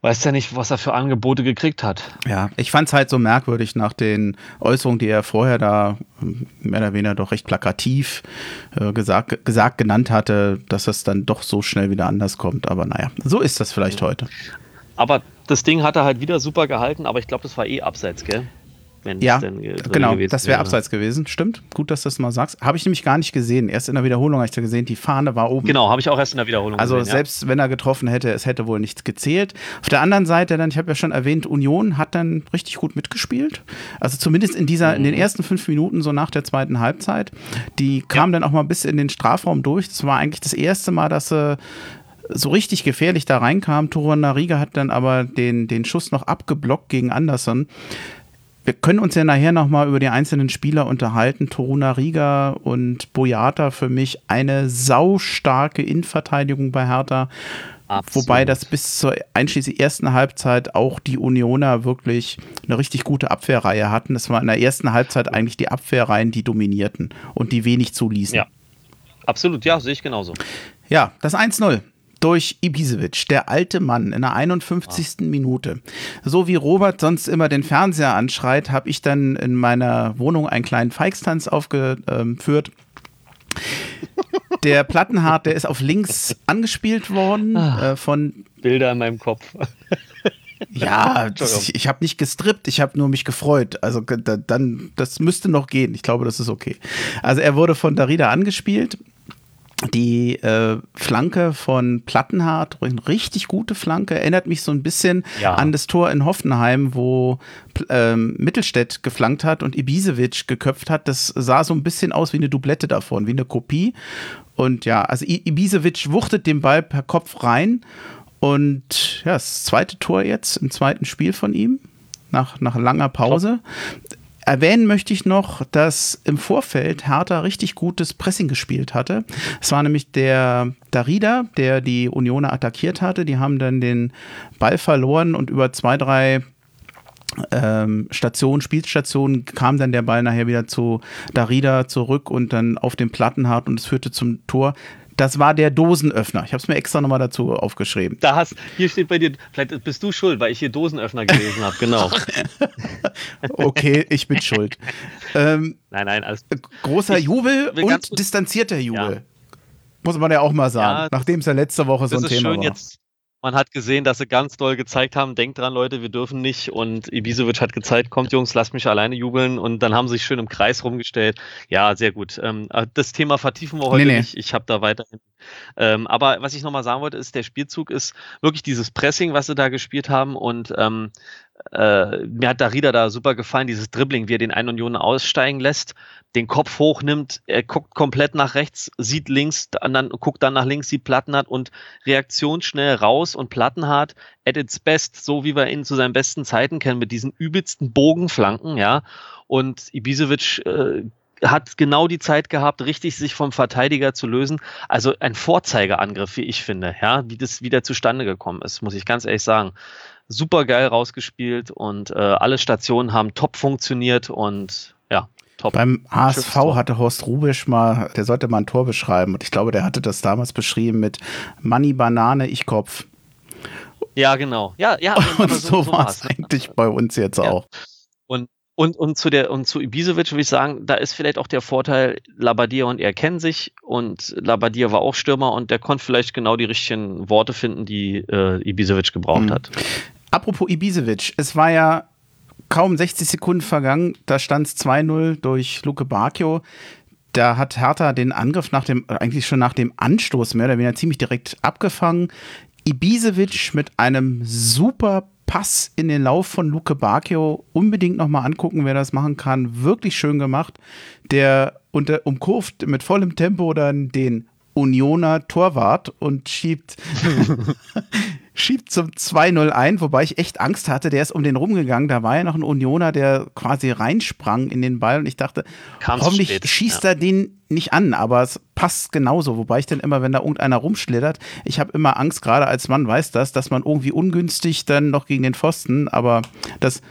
Weiß ja nicht, was er für Angebote gekriegt hat. Ja, ich fand es halt so merkwürdig nach den Äußerungen, die er vorher da hm, mehr oder weniger doch recht plakativ äh, gesagt, gesagt genannt hatte, dass es dann doch so schnell wieder anders kommt. Aber naja, so ist das vielleicht heute. Aber das Ding hat er halt wieder super gehalten, aber ich glaube, das war eh abseits, gell? Wenn ja, genau, das wäre abseits gewesen. Stimmt, gut, dass du das mal sagst. Habe ich nämlich gar nicht gesehen. Erst in der Wiederholung habe ich da gesehen, die Fahne war oben. Genau, habe ich auch erst in der Wiederholung also gesehen. Also selbst ja. wenn er getroffen hätte, es hätte wohl nichts gezählt. Auf der anderen Seite dann, ich habe ja schon erwähnt, Union hat dann richtig gut mitgespielt. Also zumindest in dieser, mhm. in den mhm. ersten fünf Minuten, so nach der zweiten Halbzeit. Die kam ja. dann auch mal bis in den Strafraum durch. Das war eigentlich das erste Mal, dass sie so richtig gefährlich da reinkam. Toro Nariga hat dann aber den, den Schuss noch abgeblockt gegen Anderson wir können uns ja nachher nochmal über die einzelnen Spieler unterhalten. Toruna Riga und Boyata für mich eine saustarke Innenverteidigung bei Hertha. Absolut. Wobei das bis zur einschließlich ersten Halbzeit auch die Unioner wirklich eine richtig gute Abwehrreihe hatten. Es war in der ersten Halbzeit eigentlich die Abwehrreihen, die dominierten und die wenig zuließen. Ja, absolut, ja, sehe ich genauso. Ja, das 1-0 durch Ibisevic, der alte Mann, in der 51. Ah. Minute. So wie Robert sonst immer den Fernseher anschreit, habe ich dann in meiner Wohnung einen kleinen Feixtanz aufgeführt. Der Plattenhart, der ist auf links angespielt worden ah. äh, von Bilder in meinem Kopf. Ja, das, ich habe nicht gestrippt, ich habe nur mich gefreut. Also dann, das müsste noch gehen. Ich glaube, das ist okay. Also er wurde von Darida angespielt die äh, Flanke von Plattenhardt, eine richtig gute Flanke, erinnert mich so ein bisschen ja. an das Tor in Hoffenheim, wo ähm, Mittelstädt geflankt hat und Ibisevic geköpft hat. Das sah so ein bisschen aus wie eine Doublette davon, wie eine Kopie. Und ja, also Ibisevic wuchtet den Ball per Kopf rein. Und ja, das zweite Tor jetzt im zweiten Spiel von ihm, nach, nach langer Pause. Top. Erwähnen möchte ich noch, dass im Vorfeld Hertha richtig gutes Pressing gespielt hatte. Es war nämlich der Darida, der die Unioner attackiert hatte. Die haben dann den Ball verloren und über zwei, drei ähm, Stationen, Spielstationen kam dann der Ball nachher wieder zu Darida zurück und dann auf den Plattenhart und es führte zum Tor. Das war der Dosenöffner. Ich habe es mir extra nochmal dazu aufgeschrieben. Da hast, hier steht bei dir, vielleicht bist du schuld, weil ich hier Dosenöffner gelesen habe, genau. okay, ich bin schuld. Ähm, nein, nein, alles. Großer ich, Jubel und distanzierter Jubel. Ja. Muss man ja auch mal sagen, ja, nachdem es ja letzte Woche so ein Thema war. Jetzt, man hat gesehen, dass sie ganz doll gezeigt haben, denkt dran, Leute, wir dürfen nicht. Und Ibisevic hat gezeigt, kommt Jungs, lasst mich alleine jubeln. Und dann haben sie sich schön im Kreis rumgestellt. Ja, sehr gut. Ähm, äh, das Thema vertiefen wir heute nee, nee. nicht. Ich habe da weiterhin. Ähm, aber was ich nochmal sagen wollte, ist, der Spielzug ist wirklich dieses Pressing, was sie da gespielt haben. Und ähm, äh, mir hat Darida da super gefallen, dieses Dribbling, wie er den einen Union aussteigen lässt, den Kopf hochnimmt, er guckt komplett nach rechts, sieht links, dann, guckt dann nach links, sieht Plattenhardt und reaktionsschnell raus und Plattenhardt at its best, so wie wir ihn zu seinen besten Zeiten kennen, mit diesen übelsten Bogenflanken, ja. Und Ibisevic äh, hat genau die Zeit gehabt, richtig sich vom Verteidiger zu lösen. Also ein Vorzeigeangriff, wie ich finde, ja, wie das wieder zustande gekommen ist, muss ich ganz ehrlich sagen super geil rausgespielt und äh, alle Stationen haben top funktioniert und ja, top. Beim HSV hatte Horst Rubisch mal, der sollte mal ein Tor beschreiben und ich glaube, der hatte das damals beschrieben mit Money, Banane, ich Kopf. Ja, genau. Ja, ja. Und so, so war es eigentlich bei uns jetzt ja. auch. Und Und, und zu der und zu Ibisevic würde ich sagen, da ist vielleicht auch der Vorteil, Labadia und er kennen sich und Labadia war auch Stürmer und der konnte vielleicht genau die richtigen Worte finden, die äh, Ibisevic gebraucht mhm. hat. Apropos Ibisevic, es war ja kaum 60 Sekunden vergangen, da stand es 2-0 durch Luke Bacchio. Da hat Hertha den Angriff nach dem, eigentlich schon nach dem Anstoß mehr oder weniger ziemlich direkt abgefangen. Ibisevic mit einem super Pass in den Lauf von Luke Bacchio unbedingt nochmal angucken, wer das machen kann. Wirklich schön gemacht. Der unter, umkurvt mit vollem Tempo dann den Unioner Torwart und schiebt schiebt zum 2-0 ein, wobei ich echt Angst hatte, der ist um den rumgegangen. Da war ja noch ein Unioner, der quasi reinsprang in den Ball und ich dachte, Kam's hoffentlich spät, schießt ja. er den nicht an, aber es passt genauso. Wobei ich dann immer, wenn da irgendeiner rumschlittert, ich habe immer Angst, gerade als Mann weiß das, dass man irgendwie ungünstig dann noch gegen den Pfosten, aber das.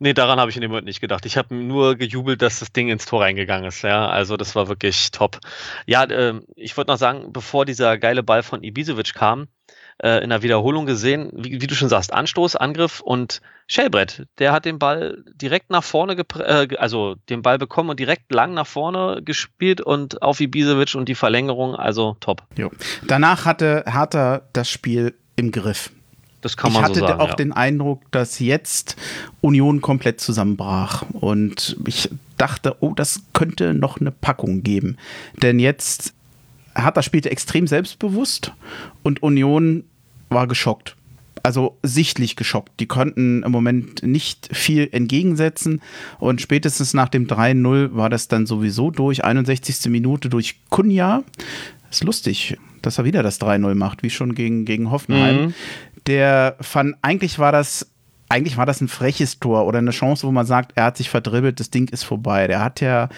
Nee, daran habe ich in dem Moment nicht gedacht. Ich habe nur gejubelt, dass das Ding ins Tor reingegangen ist. Ja, also das war wirklich top. Ja, äh, ich wollte noch sagen, bevor dieser geile Ball von Ibisevic kam, äh, in der Wiederholung gesehen, wie, wie, du schon sagst, Anstoß, Angriff und Schellbrett. Der hat den Ball direkt nach vorne, äh, also den Ball bekommen und direkt lang nach vorne gespielt und auf Ibisevic und die Verlängerung, also top. Jo. Danach hatte Hertha das Spiel im Griff. Das kann man ich hatte so sagen, auch ja. den Eindruck, dass jetzt Union komplett zusammenbrach. Und ich dachte, oh, das könnte noch eine Packung geben. Denn jetzt Hertha spielte extrem selbstbewusst und Union war geschockt. Also sichtlich geschockt. Die konnten im Moment nicht viel entgegensetzen und spätestens nach dem 3-0 war das dann sowieso durch. 61. Minute durch Kunja. Ist lustig, dass er wieder das 3-0 macht, wie schon gegen, gegen Hoffenheim. Mhm. Der fand, eigentlich war das eigentlich war das ein freches Tor oder eine Chance, wo man sagt, er hat sich verdribbelt, das Ding ist vorbei. Der hat ja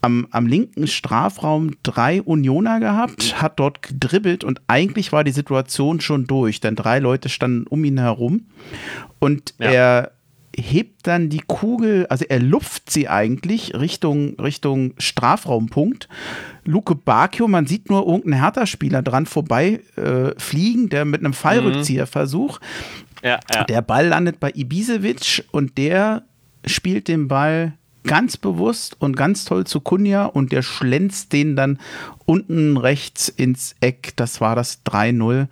am, am linken Strafraum drei Unioner gehabt, hat dort gedribbelt und eigentlich war die Situation schon durch, denn drei Leute standen um ihn herum und ja. er hebt dann die Kugel, also er lupft sie eigentlich Richtung, Richtung Strafraumpunkt. Luke Bacchio, man sieht nur irgendeinen Hertha-Spieler dran vorbei äh, fliegen, der mit einem Fallrückzieherversuch. Ja, ja. Der Ball landet bei Ibisevic und der spielt den Ball ganz bewusst und ganz toll zu Kunja und der schlänzt den dann unten rechts ins Eck. Das war das 3-0.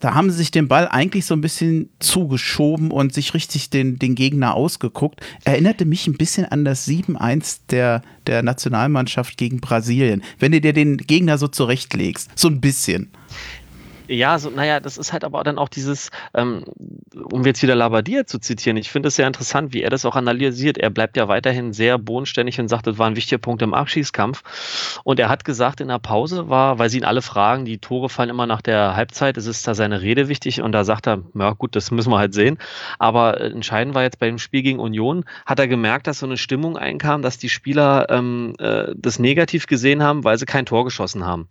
da haben sie sich den Ball eigentlich so ein bisschen zugeschoben und sich richtig den, den Gegner ausgeguckt. Erinnerte mich ein bisschen an das 7-1 der, der Nationalmannschaft gegen Brasilien. Wenn du dir den Gegner so zurechtlegst. So ein bisschen. Ja, so, naja, das ist halt aber dann auch dieses, ähm, um jetzt wieder Labadia zu zitieren, ich finde es sehr interessant, wie er das auch analysiert. Er bleibt ja weiterhin sehr bodenständig und sagt, das war ein wichtiger Punkt im Abschießkampf. Und er hat gesagt, in der Pause war, weil sie ihn alle fragen, die Tore fallen immer nach der Halbzeit, es ist da seine Rede wichtig und da sagt er, ja gut, das müssen wir halt sehen. Aber entscheidend war jetzt bei dem Spiel gegen Union, hat er gemerkt, dass so eine Stimmung einkam, dass die Spieler ähm, äh, das negativ gesehen haben, weil sie kein Tor geschossen haben.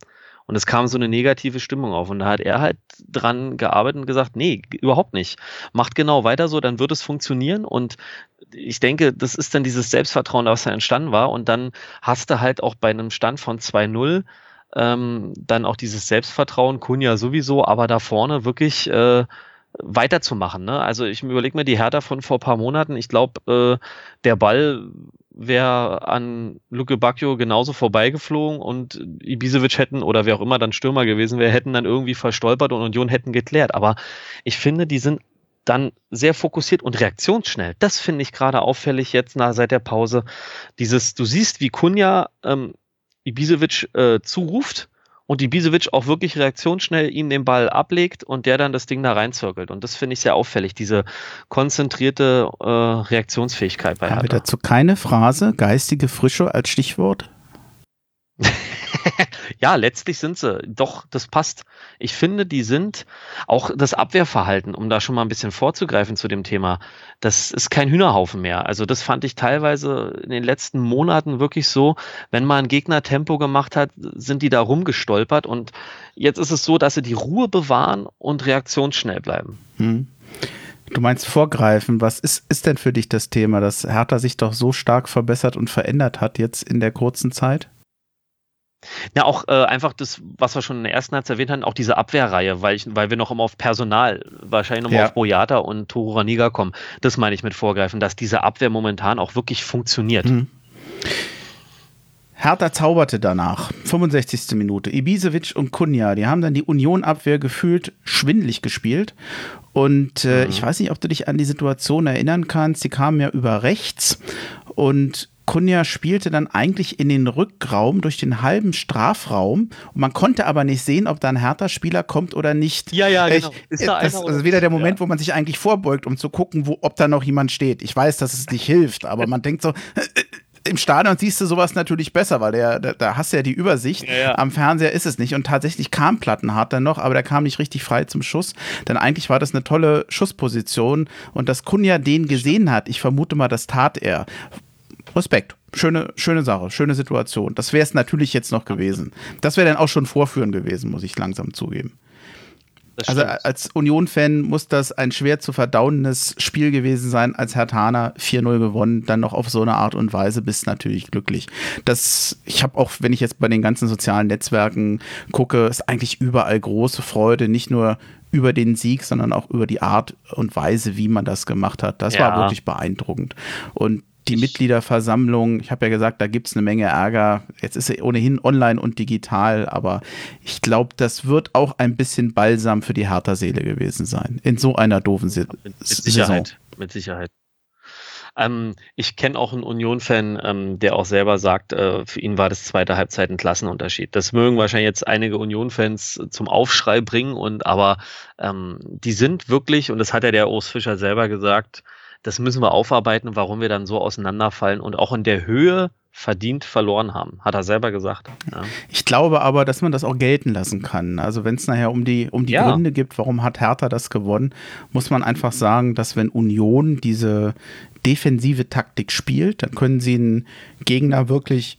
Und es kam so eine negative Stimmung auf. Und da hat er halt dran gearbeitet und gesagt, nee, überhaupt nicht. Macht genau weiter so, dann wird es funktionieren. Und ich denke, das ist dann dieses Selbstvertrauen, was da entstanden war. Und dann hast du halt auch bei einem Stand von 2-0 ähm, dann auch dieses Selbstvertrauen, Kunja sowieso, aber da vorne wirklich äh, weiterzumachen. Ne? Also ich überlege mir die Hertha von vor paar Monaten. Ich glaube, äh, der Ball wäre an Luke Bacchio genauso vorbeigeflogen und Ibisevic hätten oder wer auch immer dann Stürmer gewesen wäre, hätten dann irgendwie verstolpert und Union hätten geklärt. Aber ich finde, die sind dann sehr fokussiert und reaktionsschnell. Das finde ich gerade auffällig jetzt nach, seit der Pause. Dieses, du siehst, wie Kunja ähm, Ibisevic äh, zuruft und die Bisevic auch wirklich reaktionsschnell ihm den Ball ablegt und der dann das Ding da reinzirkelt. Und das finde ich sehr auffällig, diese konzentrierte äh, Reaktionsfähigkeit bei Haben Hertha. wir dazu keine Phrase, geistige Frische als Stichwort? ja, letztlich sind sie. Doch, das passt. Ich finde, die sind auch das Abwehrverhalten, um da schon mal ein bisschen vorzugreifen zu dem Thema, das ist kein Hühnerhaufen mehr. Also das fand ich teilweise in den letzten Monaten wirklich so, wenn mal ein Gegner Tempo gemacht hat, sind die da rumgestolpert und jetzt ist es so, dass sie die Ruhe bewahren und reaktionsschnell bleiben. Hm. Du meinst vorgreifen. Was ist, ist denn für dich das Thema, dass Hertha sich doch so stark verbessert und verändert hat jetzt in der kurzen Zeit? Ja, auch äh, einfach das, was wir schon in der ersten Halbzeit erwähnt hatten, auch diese Abwehrreihe, weil, ich, weil wir noch immer auf Personal, wahrscheinlich nochmal ja. auf Boyata und Toru Raniga kommen. Das meine ich mit vorgreifen, dass diese Abwehr momentan auch wirklich funktioniert. Mhm. Hertha zauberte danach. 65. Minute. Ibisevic und Kunja, die haben dann die Union-Abwehr gefühlt schwindlig gespielt. Und äh, mhm. ich weiß nicht, ob du dich an die Situation erinnern kannst. Die kamen ja über rechts und Kunja spielte dann eigentlich in den Rückraum durch den halben Strafraum und man konnte aber nicht sehen, ob da ein härter Spieler kommt oder nicht. Ja, ja, genau. Ist da das ist wieder der Moment, ja. wo man sich eigentlich vorbeugt, um zu gucken, wo, ob da noch jemand steht. Ich weiß, dass es nicht hilft, aber man denkt so, im Stadion siehst du sowas natürlich besser, weil der, da, da hast du ja die Übersicht. Ja, ja. Am Fernseher ist es nicht. Und tatsächlich kam Plattenhardt dann noch, aber der kam nicht richtig frei zum Schuss. Denn eigentlich war das eine tolle Schussposition. Und dass Kunja den gesehen hat, ich vermute mal, das tat er. Respekt. Schöne, schöne Sache, schöne Situation. Das wäre es natürlich jetzt noch gewesen. Das wäre dann auch schon vorführen gewesen, muss ich langsam zugeben. Also als Union-Fan muss das ein schwer zu verdauendes Spiel gewesen sein, als Herr Thaner 4-0 gewonnen, dann noch auf so eine Art und Weise bist natürlich glücklich. Das, ich habe auch, wenn ich jetzt bei den ganzen sozialen Netzwerken gucke, ist eigentlich überall große Freude, nicht nur über den Sieg, sondern auch über die Art und Weise, wie man das gemacht hat. Das ja. war wirklich beeindruckend. Und die Mitgliederversammlung, ich habe ja gesagt, da gibt es eine Menge Ärger. Jetzt ist sie ohnehin online und digital, aber ich glaube, das wird auch ein bisschen Balsam für die Hertha-Seele gewesen sein. In so einer doofen Se mit, mit Sicherheit, Saison. Mit Sicherheit. Ähm, ich kenne auch einen Union-Fan, ähm, der auch selber sagt, äh, für ihn war das zweite Halbzeit ein Klassenunterschied. Das mögen wahrscheinlich jetzt einige Union-Fans zum Aufschrei bringen, und aber ähm, die sind wirklich, und das hat ja der Urs Fischer selber gesagt, das müssen wir aufarbeiten, warum wir dann so auseinanderfallen und auch in der Höhe verdient verloren haben, hat er selber gesagt. Ja. Ich glaube aber, dass man das auch gelten lassen kann. Also wenn es nachher um die, um die ja. Gründe gibt, warum hat Hertha das gewonnen, muss man einfach sagen, dass wenn Union diese defensive Taktik spielt, dann können sie einen Gegner wirklich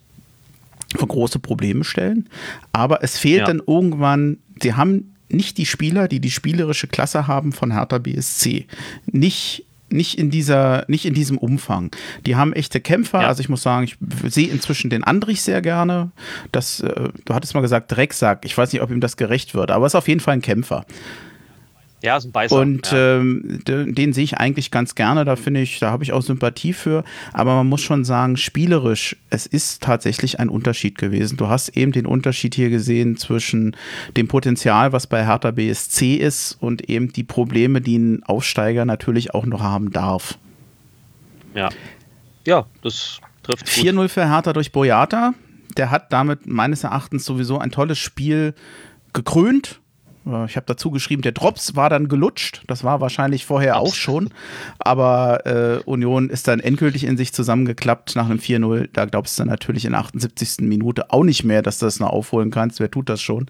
vor große Probleme stellen. Aber es fehlt ja. dann irgendwann, sie haben nicht die Spieler, die die spielerische Klasse haben von Hertha BSC. Nicht nicht in dieser, nicht in diesem Umfang. Die haben echte Kämpfer. Ja. Also ich muss sagen, ich sehe inzwischen den Andrich sehr gerne. Das, äh, du hattest mal gesagt Drecksack. Ich weiß nicht, ob ihm das gerecht wird, aber er ist auf jeden Fall ein Kämpfer. Ja, ist ein Beißer. Und ja. ähm, den, den, sehe ich eigentlich ganz gerne. Da finde ich, da habe ich auch Sympathie für. Aber man muss schon sagen, spielerisch, es ist tatsächlich ein Unterschied gewesen. Du hast eben den Unterschied hier gesehen zwischen dem Potenzial, was bei Hertha BSC ist, und eben die Probleme, die ein Aufsteiger natürlich auch noch haben darf. Ja. Ja, das trifft. 4-0 für Hertha durch Boyata. Der hat damit meines Erachtens sowieso ein tolles Spiel gekrönt ich habe dazu geschrieben, der Drops war dann gelutscht. Das war wahrscheinlich vorher auch schon. Aber äh, Union ist dann endgültig in sich zusammengeklappt nach einem 4-0. Da glaubst du natürlich in der 78. Minute auch nicht mehr, dass du das noch aufholen kannst. Wer tut das schon?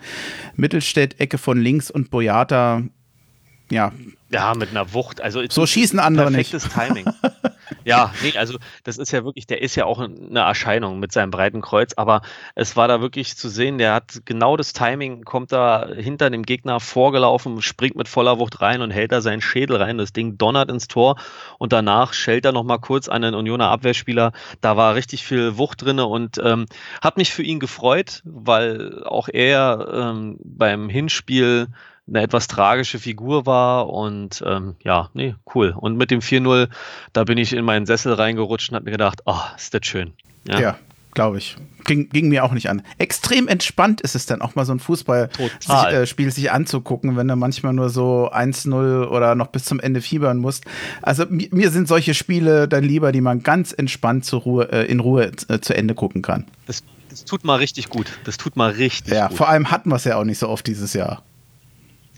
Mittelstädt, Ecke von links und Boyata. Ja, ja, mit einer Wucht. Also so schießen andere perfektes nicht. Timing. ja, nee, also das ist ja wirklich, der ist ja auch eine Erscheinung mit seinem breiten Kreuz, aber es war da wirklich zu sehen, der hat genau das Timing, kommt da hinter dem Gegner vorgelaufen, springt mit voller Wucht rein und hält da seinen Schädel rein. Das Ding donnert ins Tor und danach schält er nochmal kurz an den Unioner Abwehrspieler. Da war richtig viel Wucht drin und ähm, hat mich für ihn gefreut, weil auch er ähm, beim Hinspiel eine etwas tragische Figur war und ähm, ja, nee, cool. Und mit dem 4-0, da bin ich in meinen Sessel reingerutscht und habe mir gedacht, oh, ist das schön. Ja, ja glaube ich. Ging, ging, mir auch nicht an. Extrem entspannt ist es dann auch mal so ein Fußballspiel sich, äh, sich anzugucken, wenn du manchmal nur so 1-0 oder noch bis zum Ende fiebern musst. Also mir, mir, sind solche Spiele dann lieber, die man ganz entspannt zur Ruhe, äh, in Ruhe äh, zu Ende gucken kann. Das, das, tut mal richtig gut. Das tut mal richtig ja, gut. Ja, vor allem hatten wir es ja auch nicht so oft dieses Jahr.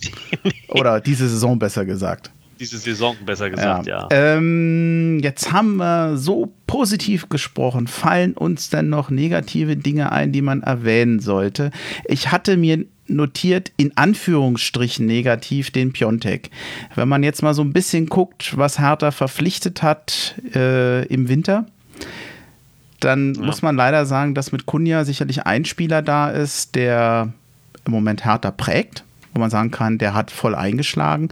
Oder diese Saison besser gesagt. Diese Saison besser gesagt, ja. ja. Ähm, jetzt haben wir so positiv gesprochen. Fallen uns denn noch negative Dinge ein, die man erwähnen sollte? Ich hatte mir notiert, in Anführungsstrichen negativ, den Piontek. Wenn man jetzt mal so ein bisschen guckt, was Hertha verpflichtet hat äh, im Winter, dann ja. muss man leider sagen, dass mit Kunja sicherlich ein Spieler da ist, der im Moment Hertha prägt wo man sagen kann, der hat voll eingeschlagen.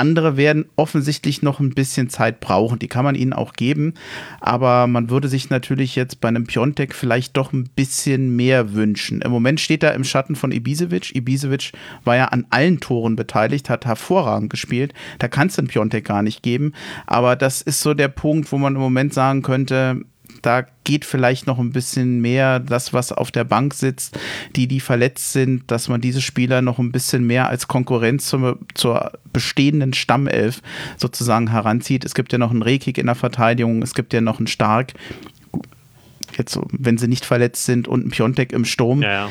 Andere werden offensichtlich noch ein bisschen Zeit brauchen. Die kann man ihnen auch geben. Aber man würde sich natürlich jetzt bei einem Piontek vielleicht doch ein bisschen mehr wünschen. Im Moment steht er im Schatten von Ibisevic. Ibisevic war ja an allen Toren beteiligt, hat hervorragend gespielt. Da kannst du einen Piontek gar nicht geben. Aber das ist so der Punkt, wo man im Moment sagen könnte, da geht vielleicht noch ein bisschen mehr das, was auf der Bank sitzt, die, die verletzt sind, dass man diese Spieler noch ein bisschen mehr als Konkurrenz zur, zur bestehenden Stammelf sozusagen heranzieht. Es gibt ja noch einen Rekik in der Verteidigung, es gibt ja noch einen Stark, jetzt wenn sie nicht verletzt sind, und einen Piontek im Sturm. Ja, ja.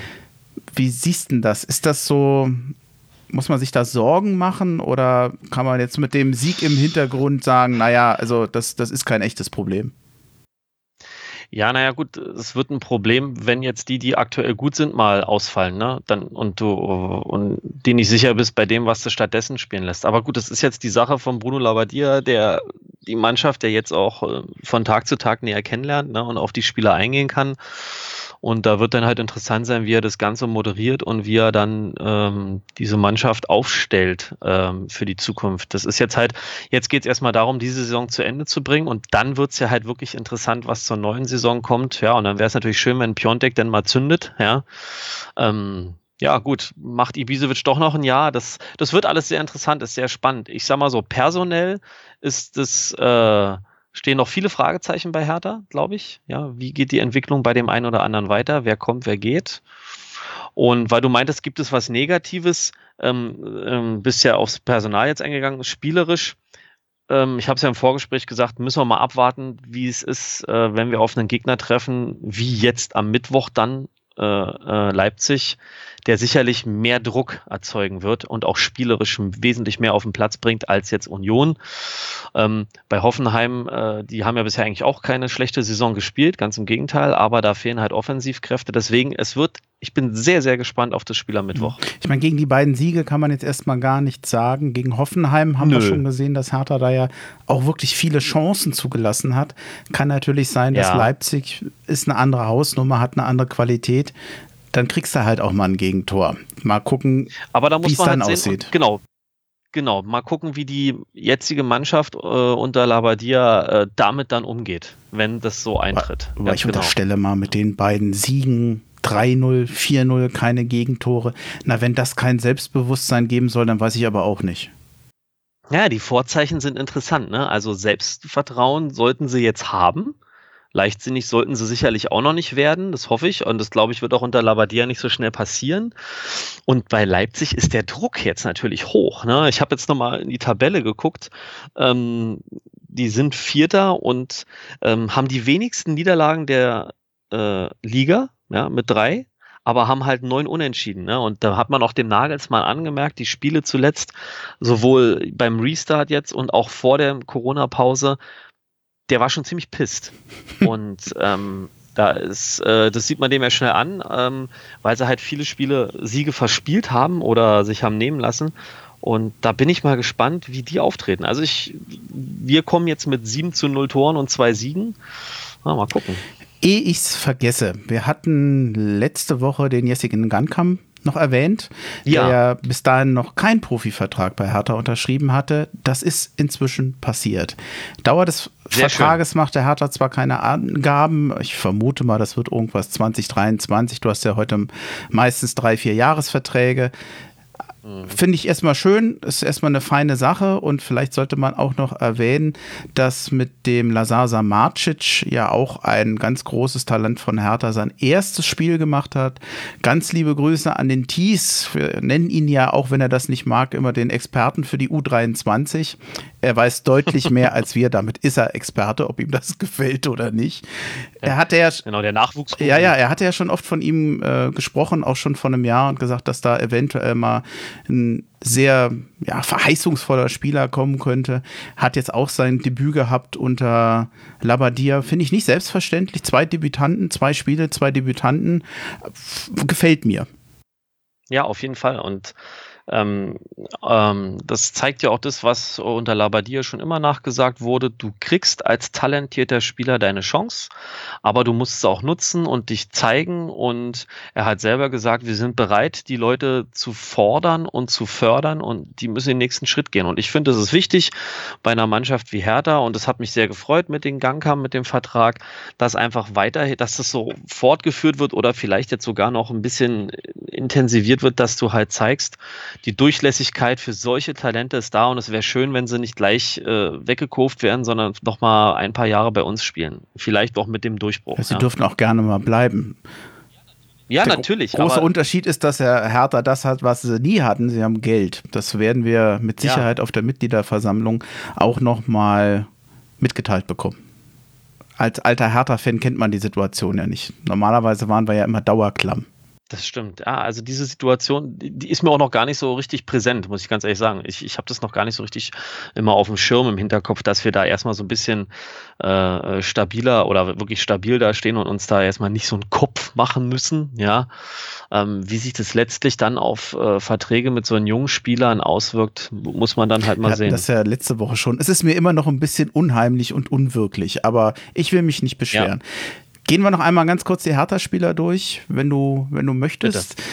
Wie siehst du das? Ist das so, muss man sich da Sorgen machen oder kann man jetzt mit dem Sieg im Hintergrund sagen, naja, also das, das ist kein echtes Problem? Ja, naja, gut, es wird ein Problem, wenn jetzt die, die aktuell gut sind, mal ausfallen, ne? Dann, und du, und die nicht sicher bist bei dem, was du stattdessen spielen lässt. Aber gut, das ist jetzt die Sache von Bruno Labbadia, der die Mannschaft, der jetzt auch äh, von Tag zu Tag näher kennenlernt, ne? Und auf die Spieler eingehen kann. Und da wird dann halt interessant sein, wie er das Ganze moderiert und wie er dann ähm, diese Mannschaft aufstellt ähm, für die Zukunft. Das ist jetzt halt, jetzt geht es erstmal darum, diese Saison zu Ende zu bringen und dann wird es ja halt wirklich interessant, was zur neuen Saison kommt. Ja, und dann wäre es natürlich schön, wenn Piontek dann mal zündet, ja. Ähm, ja, gut, macht Ibisevic doch noch ein Jahr. Das, das wird alles sehr interessant, ist sehr spannend. Ich sag mal so, personell ist das äh, stehen noch viele Fragezeichen bei Hertha, glaube ich. Ja, wie geht die Entwicklung bei dem einen oder anderen weiter? Wer kommt, wer geht? Und weil du meintest, gibt es was Negatives, ähm, ähm, bist ja aufs Personal jetzt eingegangen, spielerisch. Ähm, ich habe es ja im Vorgespräch gesagt, müssen wir mal abwarten, wie es ist, äh, wenn wir auf einen Gegner treffen, wie jetzt am Mittwoch dann äh, äh, Leipzig, der sicherlich mehr Druck erzeugen wird und auch spielerisch wesentlich mehr auf den Platz bringt als jetzt Union. Ähm, bei Hoffenheim, äh, die haben ja bisher eigentlich auch keine schlechte Saison gespielt, ganz im Gegenteil, aber da fehlen halt Offensivkräfte. Deswegen, es wird ich bin sehr, sehr gespannt auf das Spiel am Mittwoch. Ich meine, gegen die beiden Siege kann man jetzt erstmal gar nichts sagen. Gegen Hoffenheim haben Nö. wir schon gesehen, dass Hertha da ja auch wirklich viele Chancen zugelassen hat. Kann natürlich sein, dass ja. Leipzig ist eine andere Hausnummer, hat eine andere Qualität. Dann kriegst du halt auch mal ein Gegentor. Mal gucken, wie es dann halt aussieht. Genau, Genau, mal gucken, wie die jetzige Mannschaft äh, unter Labadia äh, damit dann umgeht, wenn das so eintritt. Aber ich genau. unterstelle mal mit den beiden Siegen 3-0, 4-0, keine Gegentore. Na, wenn das kein Selbstbewusstsein geben soll, dann weiß ich aber auch nicht. Ja, die Vorzeichen sind interessant. Ne? Also Selbstvertrauen sollten sie jetzt haben. Leichtsinnig sollten sie sicherlich auch noch nicht werden, das hoffe ich. Und das, glaube ich, wird auch unter Labadia nicht so schnell passieren. Und bei Leipzig ist der Druck jetzt natürlich hoch. Ne? Ich habe jetzt nochmal in die Tabelle geguckt. Ähm, die sind Vierter und ähm, haben die wenigsten Niederlagen der äh, Liga ja, mit drei, aber haben halt neun Unentschieden. Ne? Und da hat man auch dem Nagelsmann angemerkt, die Spiele zuletzt, sowohl beim Restart jetzt und auch vor der Corona-Pause, der war schon ziemlich pisst. und ähm, da ist, äh, das sieht man dem ja schnell an, ähm, weil sie halt viele Spiele Siege verspielt haben oder sich haben nehmen lassen. Und da bin ich mal gespannt, wie die auftreten. Also ich, wir kommen jetzt mit 7 zu 0 Toren und zwei Siegen. Na, mal gucken. Ehe ich es vergesse, wir hatten letzte Woche den Jessigen Gankam noch erwähnt, ja. der bis dahin noch keinen Profivertrag bei Hertha unterschrieben hatte. Das ist inzwischen passiert. Dauer des Sehr Vertrages schön. macht der Hertha zwar keine Angaben. Ich vermute mal, das wird irgendwas 2023. Du hast ja heute meistens drei, vier Jahresverträge. Finde ich erstmal schön, ist erstmal eine feine Sache und vielleicht sollte man auch noch erwähnen, dass mit dem Lazar Samarcic ja auch ein ganz großes Talent von Hertha sein erstes Spiel gemacht hat. Ganz liebe Grüße an den Thies. Wir nennen ihn ja, auch wenn er das nicht mag, immer den Experten für die U23. Er weiß deutlich mehr als wir, damit ist er Experte, ob ihm das gefällt oder nicht. Er hatte ja, genau, der Nachwuchs. Ja, ja, er hatte ja schon oft von ihm äh, gesprochen, auch schon vor einem Jahr und gesagt, dass da eventuell mal ein sehr ja, verheißungsvoller Spieler kommen könnte. Hat jetzt auch sein Debüt gehabt unter Labadia. Finde ich nicht selbstverständlich. Zwei Debütanten, zwei Spiele, zwei Debütanten. Gefällt mir. Ja, auf jeden Fall. Und ähm, ähm, das zeigt ja auch das, was unter Labadia schon immer nachgesagt wurde. Du kriegst als talentierter Spieler deine Chance, aber du musst es auch nutzen und dich zeigen. Und er hat selber gesagt, wir sind bereit, die Leute zu fordern und zu fördern und die müssen den nächsten Schritt gehen. Und ich finde, es ist wichtig bei einer Mannschaft wie Hertha und es hat mich sehr gefreut mit den Gangkamm, mit dem Vertrag, dass einfach weiter, dass das so fortgeführt wird oder vielleicht jetzt sogar noch ein bisschen intensiviert wird, dass du halt zeigst, die Durchlässigkeit für solche Talente ist da und es wäre schön, wenn sie nicht gleich äh, weggekauft werden, sondern noch mal ein paar Jahre bei uns spielen. Vielleicht auch mit dem Durchbruch. Ja, sie ja. dürften auch gerne mal bleiben. Ja, Der natürlich. Der große Unterschied ist, dass Herr Hertha das hat, was sie nie hatten. Sie haben Geld. Das werden wir mit Sicherheit ja. auf der Mitgliederversammlung auch noch mal mitgeteilt bekommen. Als alter Hertha-Fan kennt man die Situation ja nicht. Normalerweise waren wir ja immer dauerklamm. Das stimmt. Ja, also diese Situation, die ist mir auch noch gar nicht so richtig präsent, muss ich ganz ehrlich sagen. Ich, ich habe das noch gar nicht so richtig immer auf dem Schirm im Hinterkopf, dass wir da erstmal so ein bisschen äh, stabiler oder wirklich stabil da stehen und uns da erstmal nicht so einen Kopf machen müssen. Ja, ähm, wie sich das letztlich dann auf äh, Verträge mit so einen jungen Spielern auswirkt, muss man dann halt mal sehen. Das ja letzte Woche schon. Es ist mir immer noch ein bisschen unheimlich und unwirklich, aber ich will mich nicht beschweren. Ja. Gehen wir noch einmal ganz kurz die Hertha-Spieler durch, wenn du, wenn du möchtest. Bitte.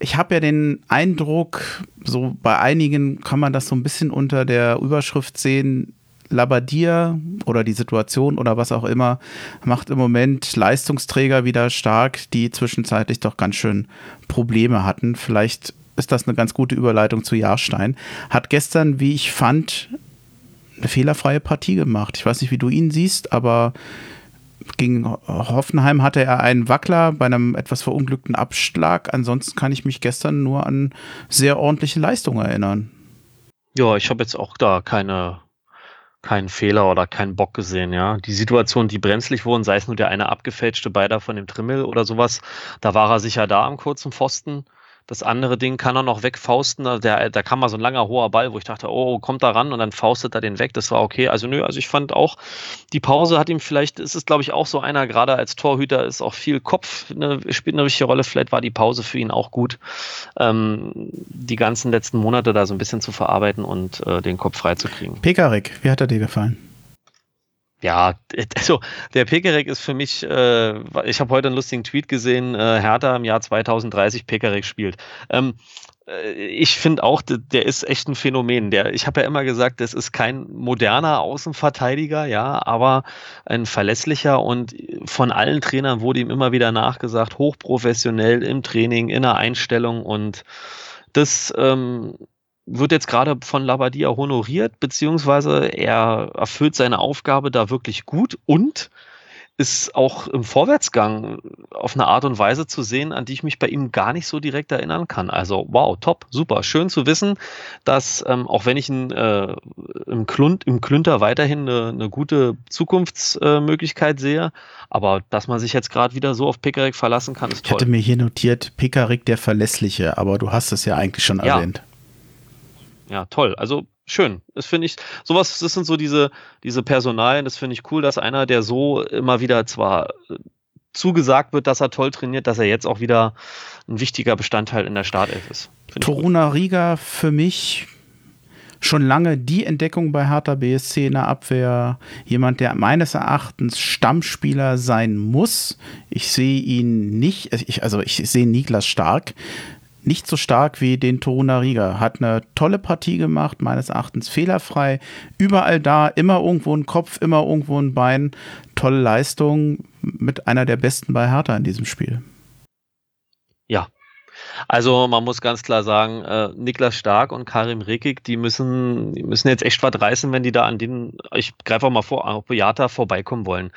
Ich habe ja den Eindruck, so bei einigen kann man das so ein bisschen unter der Überschrift sehen, Labadier oder die Situation oder was auch immer macht im Moment Leistungsträger wieder stark, die zwischenzeitlich doch ganz schön Probleme hatten. Vielleicht ist das eine ganz gute Überleitung zu Jahrstein. Hat gestern, wie ich fand, eine fehlerfreie Partie gemacht. Ich weiß nicht, wie du ihn siehst, aber gegen Hoffenheim hatte er einen Wackler bei einem etwas verunglückten Abschlag. Ansonsten kann ich mich gestern nur an sehr ordentliche Leistungen erinnern. Ja, ich habe jetzt auch da keine, keinen Fehler oder keinen Bock gesehen, ja. Die Situation, die brenzlig wurden, sei es nur der eine abgefälschte Beider von dem Trimmel oder sowas, da war er sicher da am kurzen Pfosten. Das andere Ding kann er noch wegfausten. Da, da kam mal so ein langer hoher Ball, wo ich dachte, oh, kommt da ran und dann faustet er den weg. Das war okay. Also nö, also ich fand auch, die Pause hat ihm vielleicht, ist es glaube ich auch so einer, gerade als Torhüter ist auch viel Kopf, eine, spielt eine richtige Rolle. Vielleicht war die Pause für ihn auch gut, ähm, die ganzen letzten Monate da so ein bisschen zu verarbeiten und äh, den Kopf freizukriegen. Pekarik, wie hat er dir gefallen? Ja, also der Pekerek ist für mich, äh, ich habe heute einen lustigen Tweet gesehen, äh, Hertha im Jahr 2030 Pekerek spielt. Ähm, äh, ich finde auch, der ist echt ein Phänomen. Der, ich habe ja immer gesagt, das ist kein moderner Außenverteidiger, ja, aber ein verlässlicher und von allen Trainern wurde ihm immer wieder nachgesagt, hochprofessionell im Training, in der Einstellung und das ähm, wird jetzt gerade von Labadia honoriert, beziehungsweise er erfüllt seine Aufgabe da wirklich gut und ist auch im Vorwärtsgang auf eine Art und Weise zu sehen, an die ich mich bei ihm gar nicht so direkt erinnern kann. Also wow, top, super. Schön zu wissen, dass ähm, auch wenn ich ihn äh, im, Klund, im Klünter weiterhin eine, eine gute Zukunftsmöglichkeit äh, sehe, aber dass man sich jetzt gerade wieder so auf Pickerick verlassen kann, ist toll. Ich hatte mir hier notiert, Pickerick der Verlässliche, aber du hast es ja eigentlich schon ja. erwähnt ja, toll. Also schön. Das finde ich, sowas, das sind so diese, diese Personalien, das finde ich cool, dass einer, der so immer wieder zwar äh, zugesagt wird, dass er toll trainiert, dass er jetzt auch wieder ein wichtiger Bestandteil in der Startelf ist. Toruna Riga für mich schon lange die Entdeckung bei Hertha BSC in der Abwehr. Jemand, der meines Erachtens Stammspieler sein muss. Ich sehe ihn nicht, ich, also ich sehe Niklas Stark nicht so stark wie den Toruna Riga. Hat eine tolle Partie gemacht, meines Erachtens fehlerfrei. Überall da, immer irgendwo ein Kopf, immer irgendwo ein Bein. Tolle Leistung mit einer der besten bei Hertha in diesem Spiel. Ja, also man muss ganz klar sagen, äh, Niklas Stark und Karim Rekik, die müssen, die müssen jetzt echt was reißen, wenn die da an den, ich greife auch mal vor, auf Beata vorbeikommen wollen.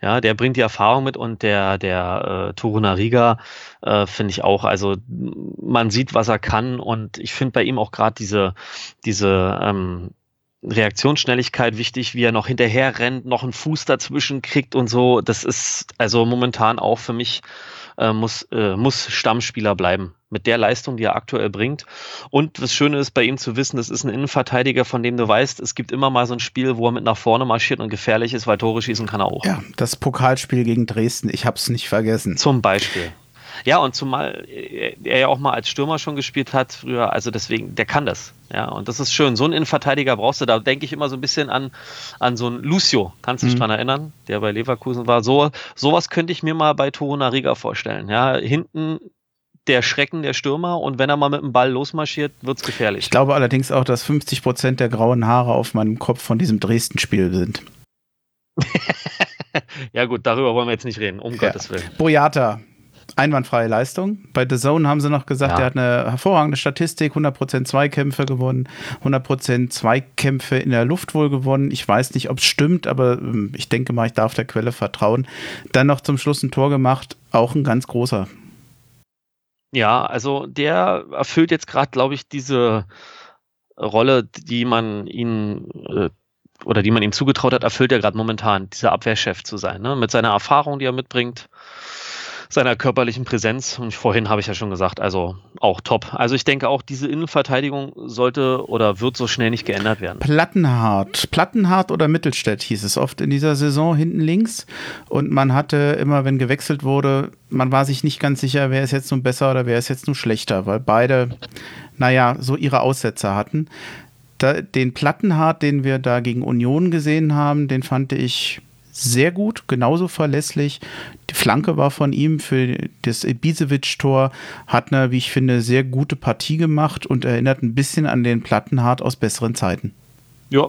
Ja, der bringt die Erfahrung mit und der, der äh, Turuna Riga äh, finde ich auch, also man sieht, was er kann und ich finde bei ihm auch gerade diese, diese ähm, Reaktionsschnelligkeit wichtig, wie er noch hinterher rennt, noch einen Fuß dazwischen kriegt und so. Das ist also momentan auch für mich äh, muss, äh, muss Stammspieler bleiben. Mit der Leistung, die er aktuell bringt. Und das Schöne ist bei ihm zu wissen, das ist ein Innenverteidiger, von dem du weißt, es gibt immer mal so ein Spiel, wo er mit nach vorne marschiert und gefährlich ist, weil Tore schießen kann er auch. Ja, das Pokalspiel gegen Dresden, ich habe es nicht vergessen. Zum Beispiel. Ja, und zumal er ja auch mal als Stürmer schon gespielt hat früher, also deswegen, der kann das. Ja, und das ist schön. So einen Innenverteidiger brauchst du. Da denke ich immer so ein bisschen an, an so einen Lucio. Kannst du dich mhm. dran erinnern? Der bei Leverkusen war. So, sowas könnte ich mir mal bei Torunariga vorstellen. Ja, hinten der Schrecken der Stürmer und wenn er mal mit dem Ball losmarschiert, wird es gefährlich. Ich glaube allerdings auch, dass 50 Prozent der grauen Haare auf meinem Kopf von diesem Dresden-Spiel sind. ja, gut, darüber wollen wir jetzt nicht reden, um ja. Gottes Willen. Boyata, einwandfreie Leistung. Bei The Zone haben sie noch gesagt, ja. er hat eine hervorragende Statistik, 100% Zweikämpfe gewonnen, 100% Zweikämpfe in der Luft wohl gewonnen. Ich weiß nicht, ob es stimmt, aber ähm, ich denke mal, ich darf der Quelle vertrauen. Dann noch zum Schluss ein Tor gemacht, auch ein ganz großer. Ja, also der erfüllt jetzt gerade, glaube ich, diese Rolle, die man ihn äh, oder die man ihm zugetraut hat, erfüllt er gerade momentan, dieser Abwehrchef zu sein. Ne? Mit seiner Erfahrung, die er mitbringt, seiner körperlichen Präsenz. Und vorhin habe ich ja schon gesagt, also auch top. Also ich denke auch, diese Innenverteidigung sollte oder wird so schnell nicht geändert werden. Plattenhart. Plattenhart oder Mittelstädt hieß es oft in dieser Saison hinten links. Und man hatte immer, wenn gewechselt wurde, man war sich nicht ganz sicher, wer ist jetzt nun besser oder wer ist jetzt nun schlechter, weil beide, naja, so ihre Aussätze hatten. Da, den Plattenhart, den wir da gegen Union gesehen haben, den fand ich sehr gut, genauso verlässlich. Die Flanke war von ihm für das Ibisevic-Tor, hat eine, wie ich finde, sehr gute Partie gemacht und erinnert ein bisschen an den Plattenhardt aus besseren Zeiten. Ja,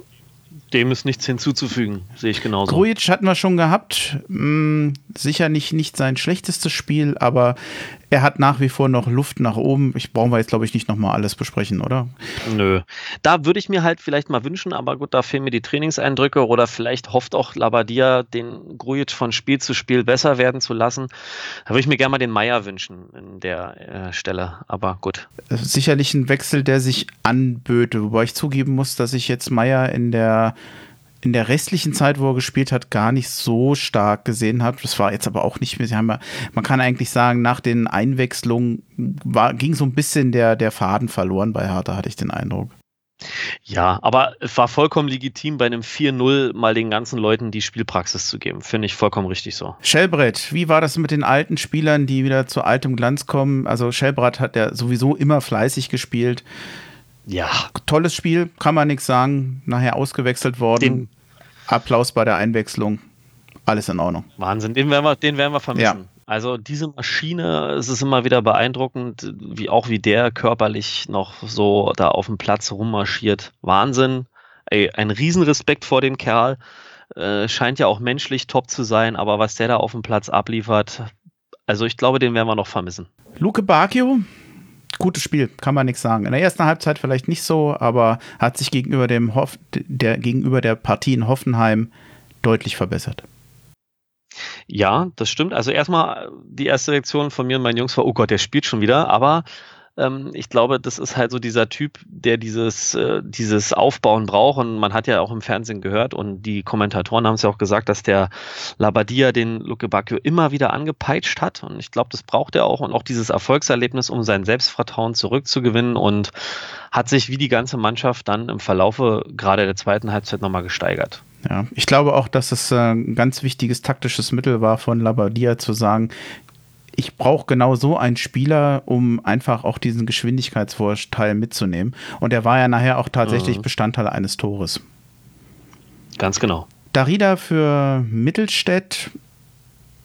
dem ist nichts hinzuzufügen, sehe ich genauso. Grujic hatten wir schon gehabt. Hm, sicher nicht, nicht sein schlechtestes Spiel, aber er hat nach wie vor noch Luft nach oben. Ich brauchen wir jetzt, glaube ich, nicht nochmal alles besprechen, oder? Nö. Da würde ich mir halt vielleicht mal wünschen, aber gut, da fehlen mir die Trainingseindrücke oder vielleicht hofft auch Labadia, den Grujic von Spiel zu Spiel besser werden zu lassen. Da würde ich mir gerne mal den Meier wünschen in der äh, Stelle, aber gut. Sicherlich ein Wechsel, der sich anböte, wobei ich zugeben muss, dass ich jetzt Meier in der in der restlichen Zeit, wo er gespielt hat, gar nicht so stark gesehen habe. Das war jetzt aber auch nicht mehr. Sie haben ja, man kann eigentlich sagen, nach den Einwechslungen war, ging so ein bisschen der, der Faden verloren bei Hertha, hatte ich den Eindruck. Ja, aber es war vollkommen legitim, bei einem 4-0 mal den ganzen Leuten die Spielpraxis zu geben. Finde ich vollkommen richtig so. Schellbrett, wie war das mit den alten Spielern, die wieder zu altem Glanz kommen? Also Schellbrett hat ja sowieso immer fleißig gespielt. Ja. Tolles Spiel, kann man nichts sagen. Nachher ausgewechselt worden. Den Applaus bei der Einwechslung. Alles in Ordnung. Wahnsinn, den werden wir, den werden wir vermissen. Ja. Also diese Maschine, es ist immer wieder beeindruckend, wie auch wie der körperlich noch so da auf dem Platz rummarschiert. Wahnsinn. Ey, ein Riesenrespekt vor dem Kerl. Äh, scheint ja auch menschlich top zu sein, aber was der da auf dem Platz abliefert, also ich glaube, den werden wir noch vermissen. Luke Bacchio, gutes Spiel, kann man nichts sagen. In der ersten Halbzeit vielleicht nicht so, aber hat sich gegenüber, dem Hoff, der, gegenüber der Partie in Hoffenheim deutlich verbessert. Ja, das stimmt. Also erstmal die erste Reaktion von mir und meinen Jungs war, oh Gott, der spielt schon wieder, aber ähm, ich glaube, das ist halt so dieser Typ, der dieses, äh, dieses Aufbauen braucht. Und man hat ja auch im Fernsehen gehört und die Kommentatoren haben es ja auch gesagt, dass der Labadia den Luke Bacchio immer wieder angepeitscht hat. Und ich glaube, das braucht er auch und auch dieses Erfolgserlebnis, um sein Selbstvertrauen zurückzugewinnen und hat sich wie die ganze Mannschaft dann im Verlaufe gerade der zweiten Halbzeit nochmal gesteigert. Ja, ich glaube auch, dass es äh, ein ganz wichtiges taktisches Mittel war von Labadia zu sagen, ich brauche genau so einen Spieler, um einfach auch diesen Geschwindigkeitsvorteil mitzunehmen. Und er war ja nachher auch tatsächlich mhm. Bestandteil eines Tores. Ganz genau. Darida für Mittelstädt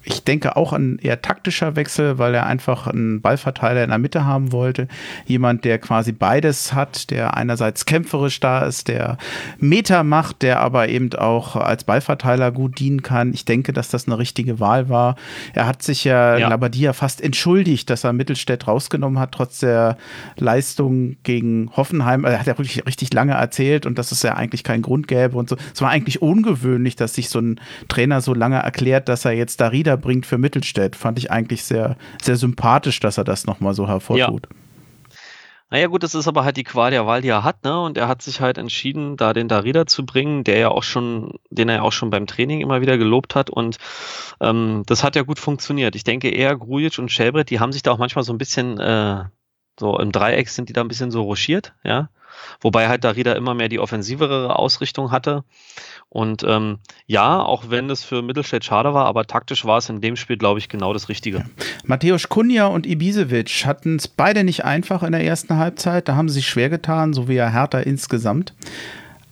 ich denke auch ein eher taktischer Wechsel, weil er einfach einen Ballverteiler in der Mitte haben wollte. Jemand, der quasi beides hat, der einerseits kämpferisch da ist, der Meter macht, der aber eben auch als Ballverteiler gut dienen kann. Ich denke, dass das eine richtige Wahl war. Er hat sich ja, ja. Labadia fast entschuldigt, dass er Mittelstädt rausgenommen hat, trotz der Leistung gegen Hoffenheim. Er hat ja wirklich richtig lange erzählt und dass es ja eigentlich keinen Grund gäbe und so. Es war eigentlich ungewöhnlich, dass sich so ein Trainer so lange erklärt, dass er jetzt Darida bringt für Mittelstädt. Fand ich eigentlich sehr, sehr sympathisch, dass er das nochmal so hervortut. Ja. Naja gut, das ist aber halt die Qual der Wahl, die er hat, ne? Und er hat sich halt entschieden, da den Darida zu bringen, der ja auch schon, den er ja auch schon beim Training immer wieder gelobt hat. Und ähm, das hat ja gut funktioniert. Ich denke eher Grujic und Schelbrett, die haben sich da auch manchmal so ein bisschen, äh, so im Dreieck sind die da ein bisschen so rochiert, ja. Wobei halt Darida immer mehr die offensivere Ausrichtung hatte. Und ähm, ja, auch wenn es für Mittelstädt schade war, aber taktisch war es in dem Spiel, glaube ich, genau das Richtige. Ja. Mateusz Kunja und Ibisevic hatten es beide nicht einfach in der ersten Halbzeit. Da haben sie sich schwer getan, so wie ja Hertha insgesamt.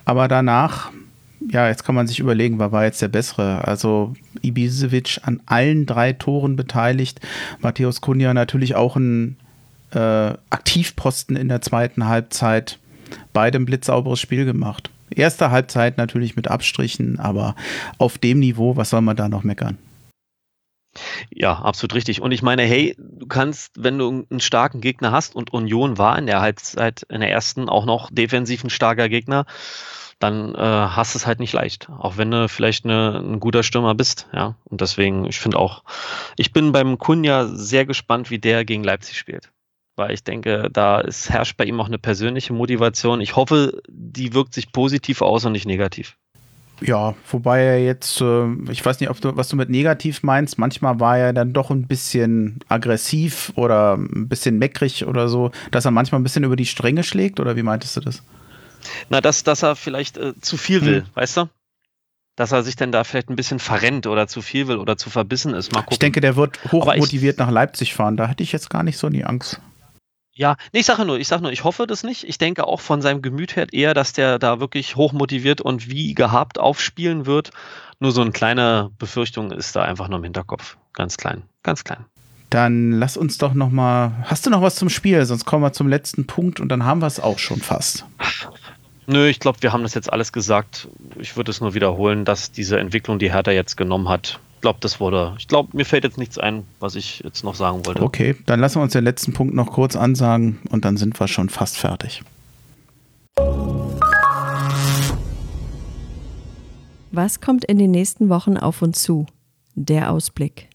Aber danach, ja, jetzt kann man sich überlegen, wer war jetzt der Bessere. Also Ibisevic an allen drei Toren beteiligt. Matthäus Kunja natürlich auch ein äh, Aktivposten in der zweiten Halbzeit. Beide ein blitzsauberes Spiel gemacht. Erste Halbzeit natürlich mit Abstrichen, aber auf dem Niveau, was soll man da noch meckern? Ja, absolut richtig. Und ich meine, hey, du kannst, wenn du einen starken Gegner hast und Union war in der Halbzeit, in der ersten auch noch defensiv ein starker Gegner, dann äh, hast du es halt nicht leicht. Auch wenn du vielleicht eine, ein guter Stürmer bist, ja. Und deswegen, ich finde auch, ich bin beim Kunja sehr gespannt, wie der gegen Leipzig spielt. Weil ich denke, da ist, herrscht bei ihm auch eine persönliche Motivation. Ich hoffe, die wirkt sich positiv aus und nicht negativ. Ja, wobei er jetzt, äh, ich weiß nicht, ob du, was du mit negativ meinst. Manchmal war er dann doch ein bisschen aggressiv oder ein bisschen meckrig oder so, dass er manchmal ein bisschen über die Stränge schlägt. Oder wie meintest du das? Na, dass, dass er vielleicht äh, zu viel will, hm. weißt du? Dass er sich dann da vielleicht ein bisschen verrennt oder zu viel will oder zu verbissen ist. Mal gucken. Ich denke, der wird hochmotiviert nach Leipzig fahren. Da hätte ich jetzt gar nicht so die Angst. Ja, nee, ich sage nur, ich sage nur, ich hoffe das nicht. Ich denke auch von seinem Gemüt her eher, dass der da wirklich hochmotiviert und wie gehabt aufspielen wird. Nur so eine kleine Befürchtung ist da einfach nur im Hinterkopf. Ganz klein, ganz klein. Dann lass uns doch noch mal. Hast du noch was zum Spiel? Sonst kommen wir zum letzten Punkt und dann haben wir es auch schon fast. Nö, ich glaube, wir haben das jetzt alles gesagt. Ich würde es nur wiederholen, dass diese Entwicklung, die Hertha jetzt genommen hat, glaube, das wurde. Ich glaube, mir fällt jetzt nichts ein, was ich jetzt noch sagen wollte. Okay, dann lassen wir uns den letzten Punkt noch kurz ansagen und dann sind wir schon fast fertig. Was kommt in den nächsten Wochen auf uns zu? Der Ausblick.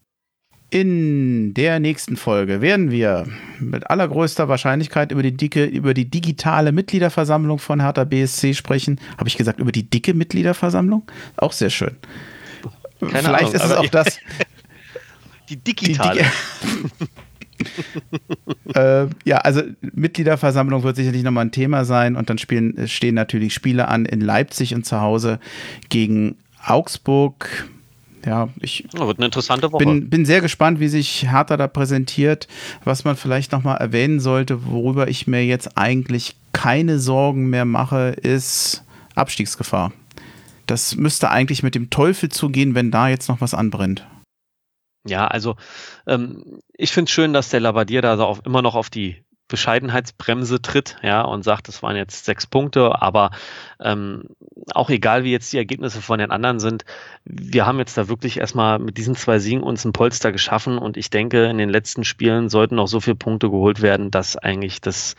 In der nächsten Folge werden wir mit allergrößter Wahrscheinlichkeit über die dicke, über die digitale Mitgliederversammlung von Hertha BSC sprechen. Habe ich gesagt, über die dicke Mitgliederversammlung? Auch sehr schön. Keine Vielleicht Ahnung, ist es auch das. Die digitale. Die, äh, ja, also Mitgliederversammlung wird sicherlich nochmal ein Thema sein und dann spielen, stehen natürlich Spiele an in Leipzig und zu Hause gegen Augsburg. Ja, ich ja, wird eine interessante Woche. Bin, bin sehr gespannt, wie sich Hertha da präsentiert. Was man vielleicht nochmal erwähnen sollte, worüber ich mir jetzt eigentlich keine Sorgen mehr mache, ist Abstiegsgefahr. Das müsste eigentlich mit dem Teufel zugehen, wenn da jetzt noch was anbrennt. Ja, also ähm, ich finde es schön, dass der Labadier da auch immer noch auf die Bescheidenheitsbremse tritt, ja, und sagt, es waren jetzt sechs Punkte, aber ähm, auch egal, wie jetzt die Ergebnisse von den anderen sind, wir haben jetzt da wirklich erstmal mit diesen zwei Siegen uns ein Polster geschaffen und ich denke, in den letzten Spielen sollten noch so viele Punkte geholt werden, dass eigentlich das,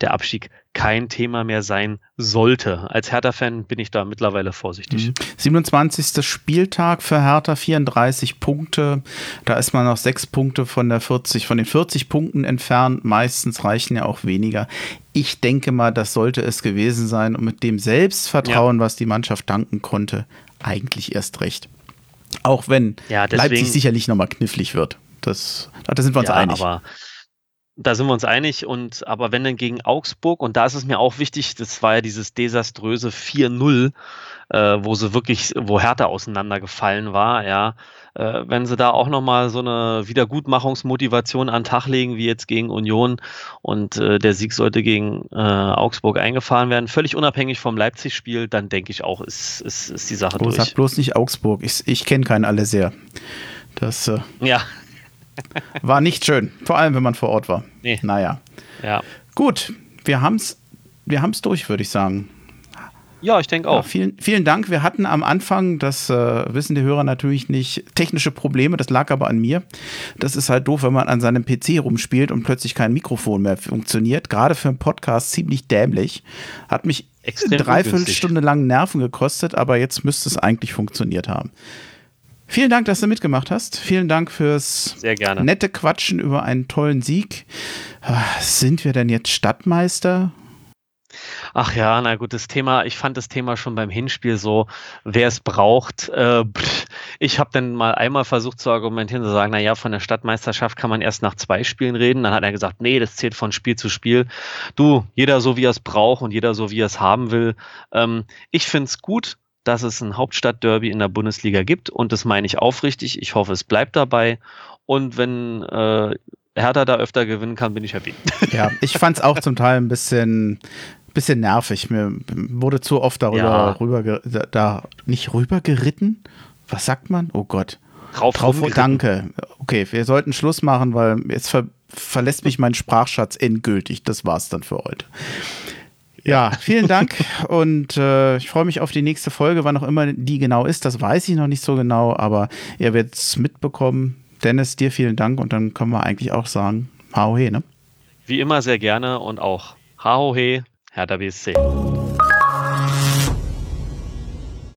der Abstieg kein Thema mehr sein sollte. Als Hertha-Fan bin ich da mittlerweile vorsichtig. 27. Mhm. Spieltag für Hertha, 34 Punkte. Da ist man noch sechs Punkte von der 40, von den 40 Punkten entfernt. Meistens reichen ja auch weniger. Ich denke mal, das sollte es gewesen sein und mit dem Selbstvertrauen, ja. was die Mannschaft danken konnte, eigentlich erst recht. Auch wenn ja, deswegen, Leipzig sicherlich nochmal knifflig wird. Das, da sind wir uns ja, einig. Aber da sind wir uns einig. Und aber wenn dann gegen Augsburg, und da ist es mir auch wichtig, das war ja dieses desaströse 4-0, äh, wo sie wirklich, wo Hertha auseinandergefallen war, ja. Äh, wenn sie da auch nochmal so eine Wiedergutmachungsmotivation an den Tag legen, wie jetzt gegen Union und äh, der Sieg sollte gegen äh, Augsburg eingefahren werden, völlig unabhängig vom Leipzig-Spiel, dann denke ich auch, ist, ist, ist die Sache oh, durch. Sag bloß nicht Augsburg. Ich, ich kenne keinen alle sehr. Das, äh, ja. War nicht schön, vor allem wenn man vor Ort war. Nee. Naja. Ja. Gut, wir haben es wir haben's durch, würde ich sagen. Ja, ich denke auch. Ja, vielen, vielen Dank. Wir hatten am Anfang, das äh, wissen die Hörer natürlich nicht, technische Probleme. Das lag aber an mir. Das ist halt doof, wenn man an seinem PC rumspielt und plötzlich kein Mikrofon mehr funktioniert. Gerade für einen Podcast ziemlich dämlich. Hat mich Extrem dreiviertel Stunde lang Nerven gekostet, aber jetzt müsste es eigentlich funktioniert haben. Vielen Dank, dass du mitgemacht hast. Vielen Dank fürs nette Quatschen über einen tollen Sieg. Ah, sind wir denn jetzt Stadtmeister? Ach ja, na gut, das Thema, ich fand das Thema schon beim Hinspiel so, wer es braucht. Äh, ich habe dann mal einmal versucht zu argumentieren, zu sagen, na ja, von der Stadtmeisterschaft kann man erst nach zwei Spielen reden. Dann hat er gesagt, nee, das zählt von Spiel zu Spiel. Du, jeder so, wie er es braucht und jeder so, wie er es haben will. Ähm, ich finde es gut, dass es ein Hauptstadtderby in der Bundesliga gibt und das meine ich aufrichtig. Ich hoffe, es bleibt dabei. Und wenn äh, Hertha da öfter gewinnen kann, bin ich happy. Ja, ich fand es auch zum Teil ein bisschen, bisschen nervig. Mir wurde zu oft darüber ja. rüber, da, nicht rüber geritten. Was sagt man? Oh Gott. Drauf, Drauf danke. Okay, wir sollten Schluss machen, weil jetzt ver verlässt mich mein Sprachschatz endgültig. Das war's dann für heute. Ja, vielen Dank und äh, ich freue mich auf die nächste Folge, wann auch immer die genau ist. Das weiß ich noch nicht so genau, aber ihr werdet es mitbekommen. Dennis, dir vielen Dank und dann können wir eigentlich auch sagen, Haohe, ne? Wie immer sehr gerne und auch Haohe, Hertha BSC.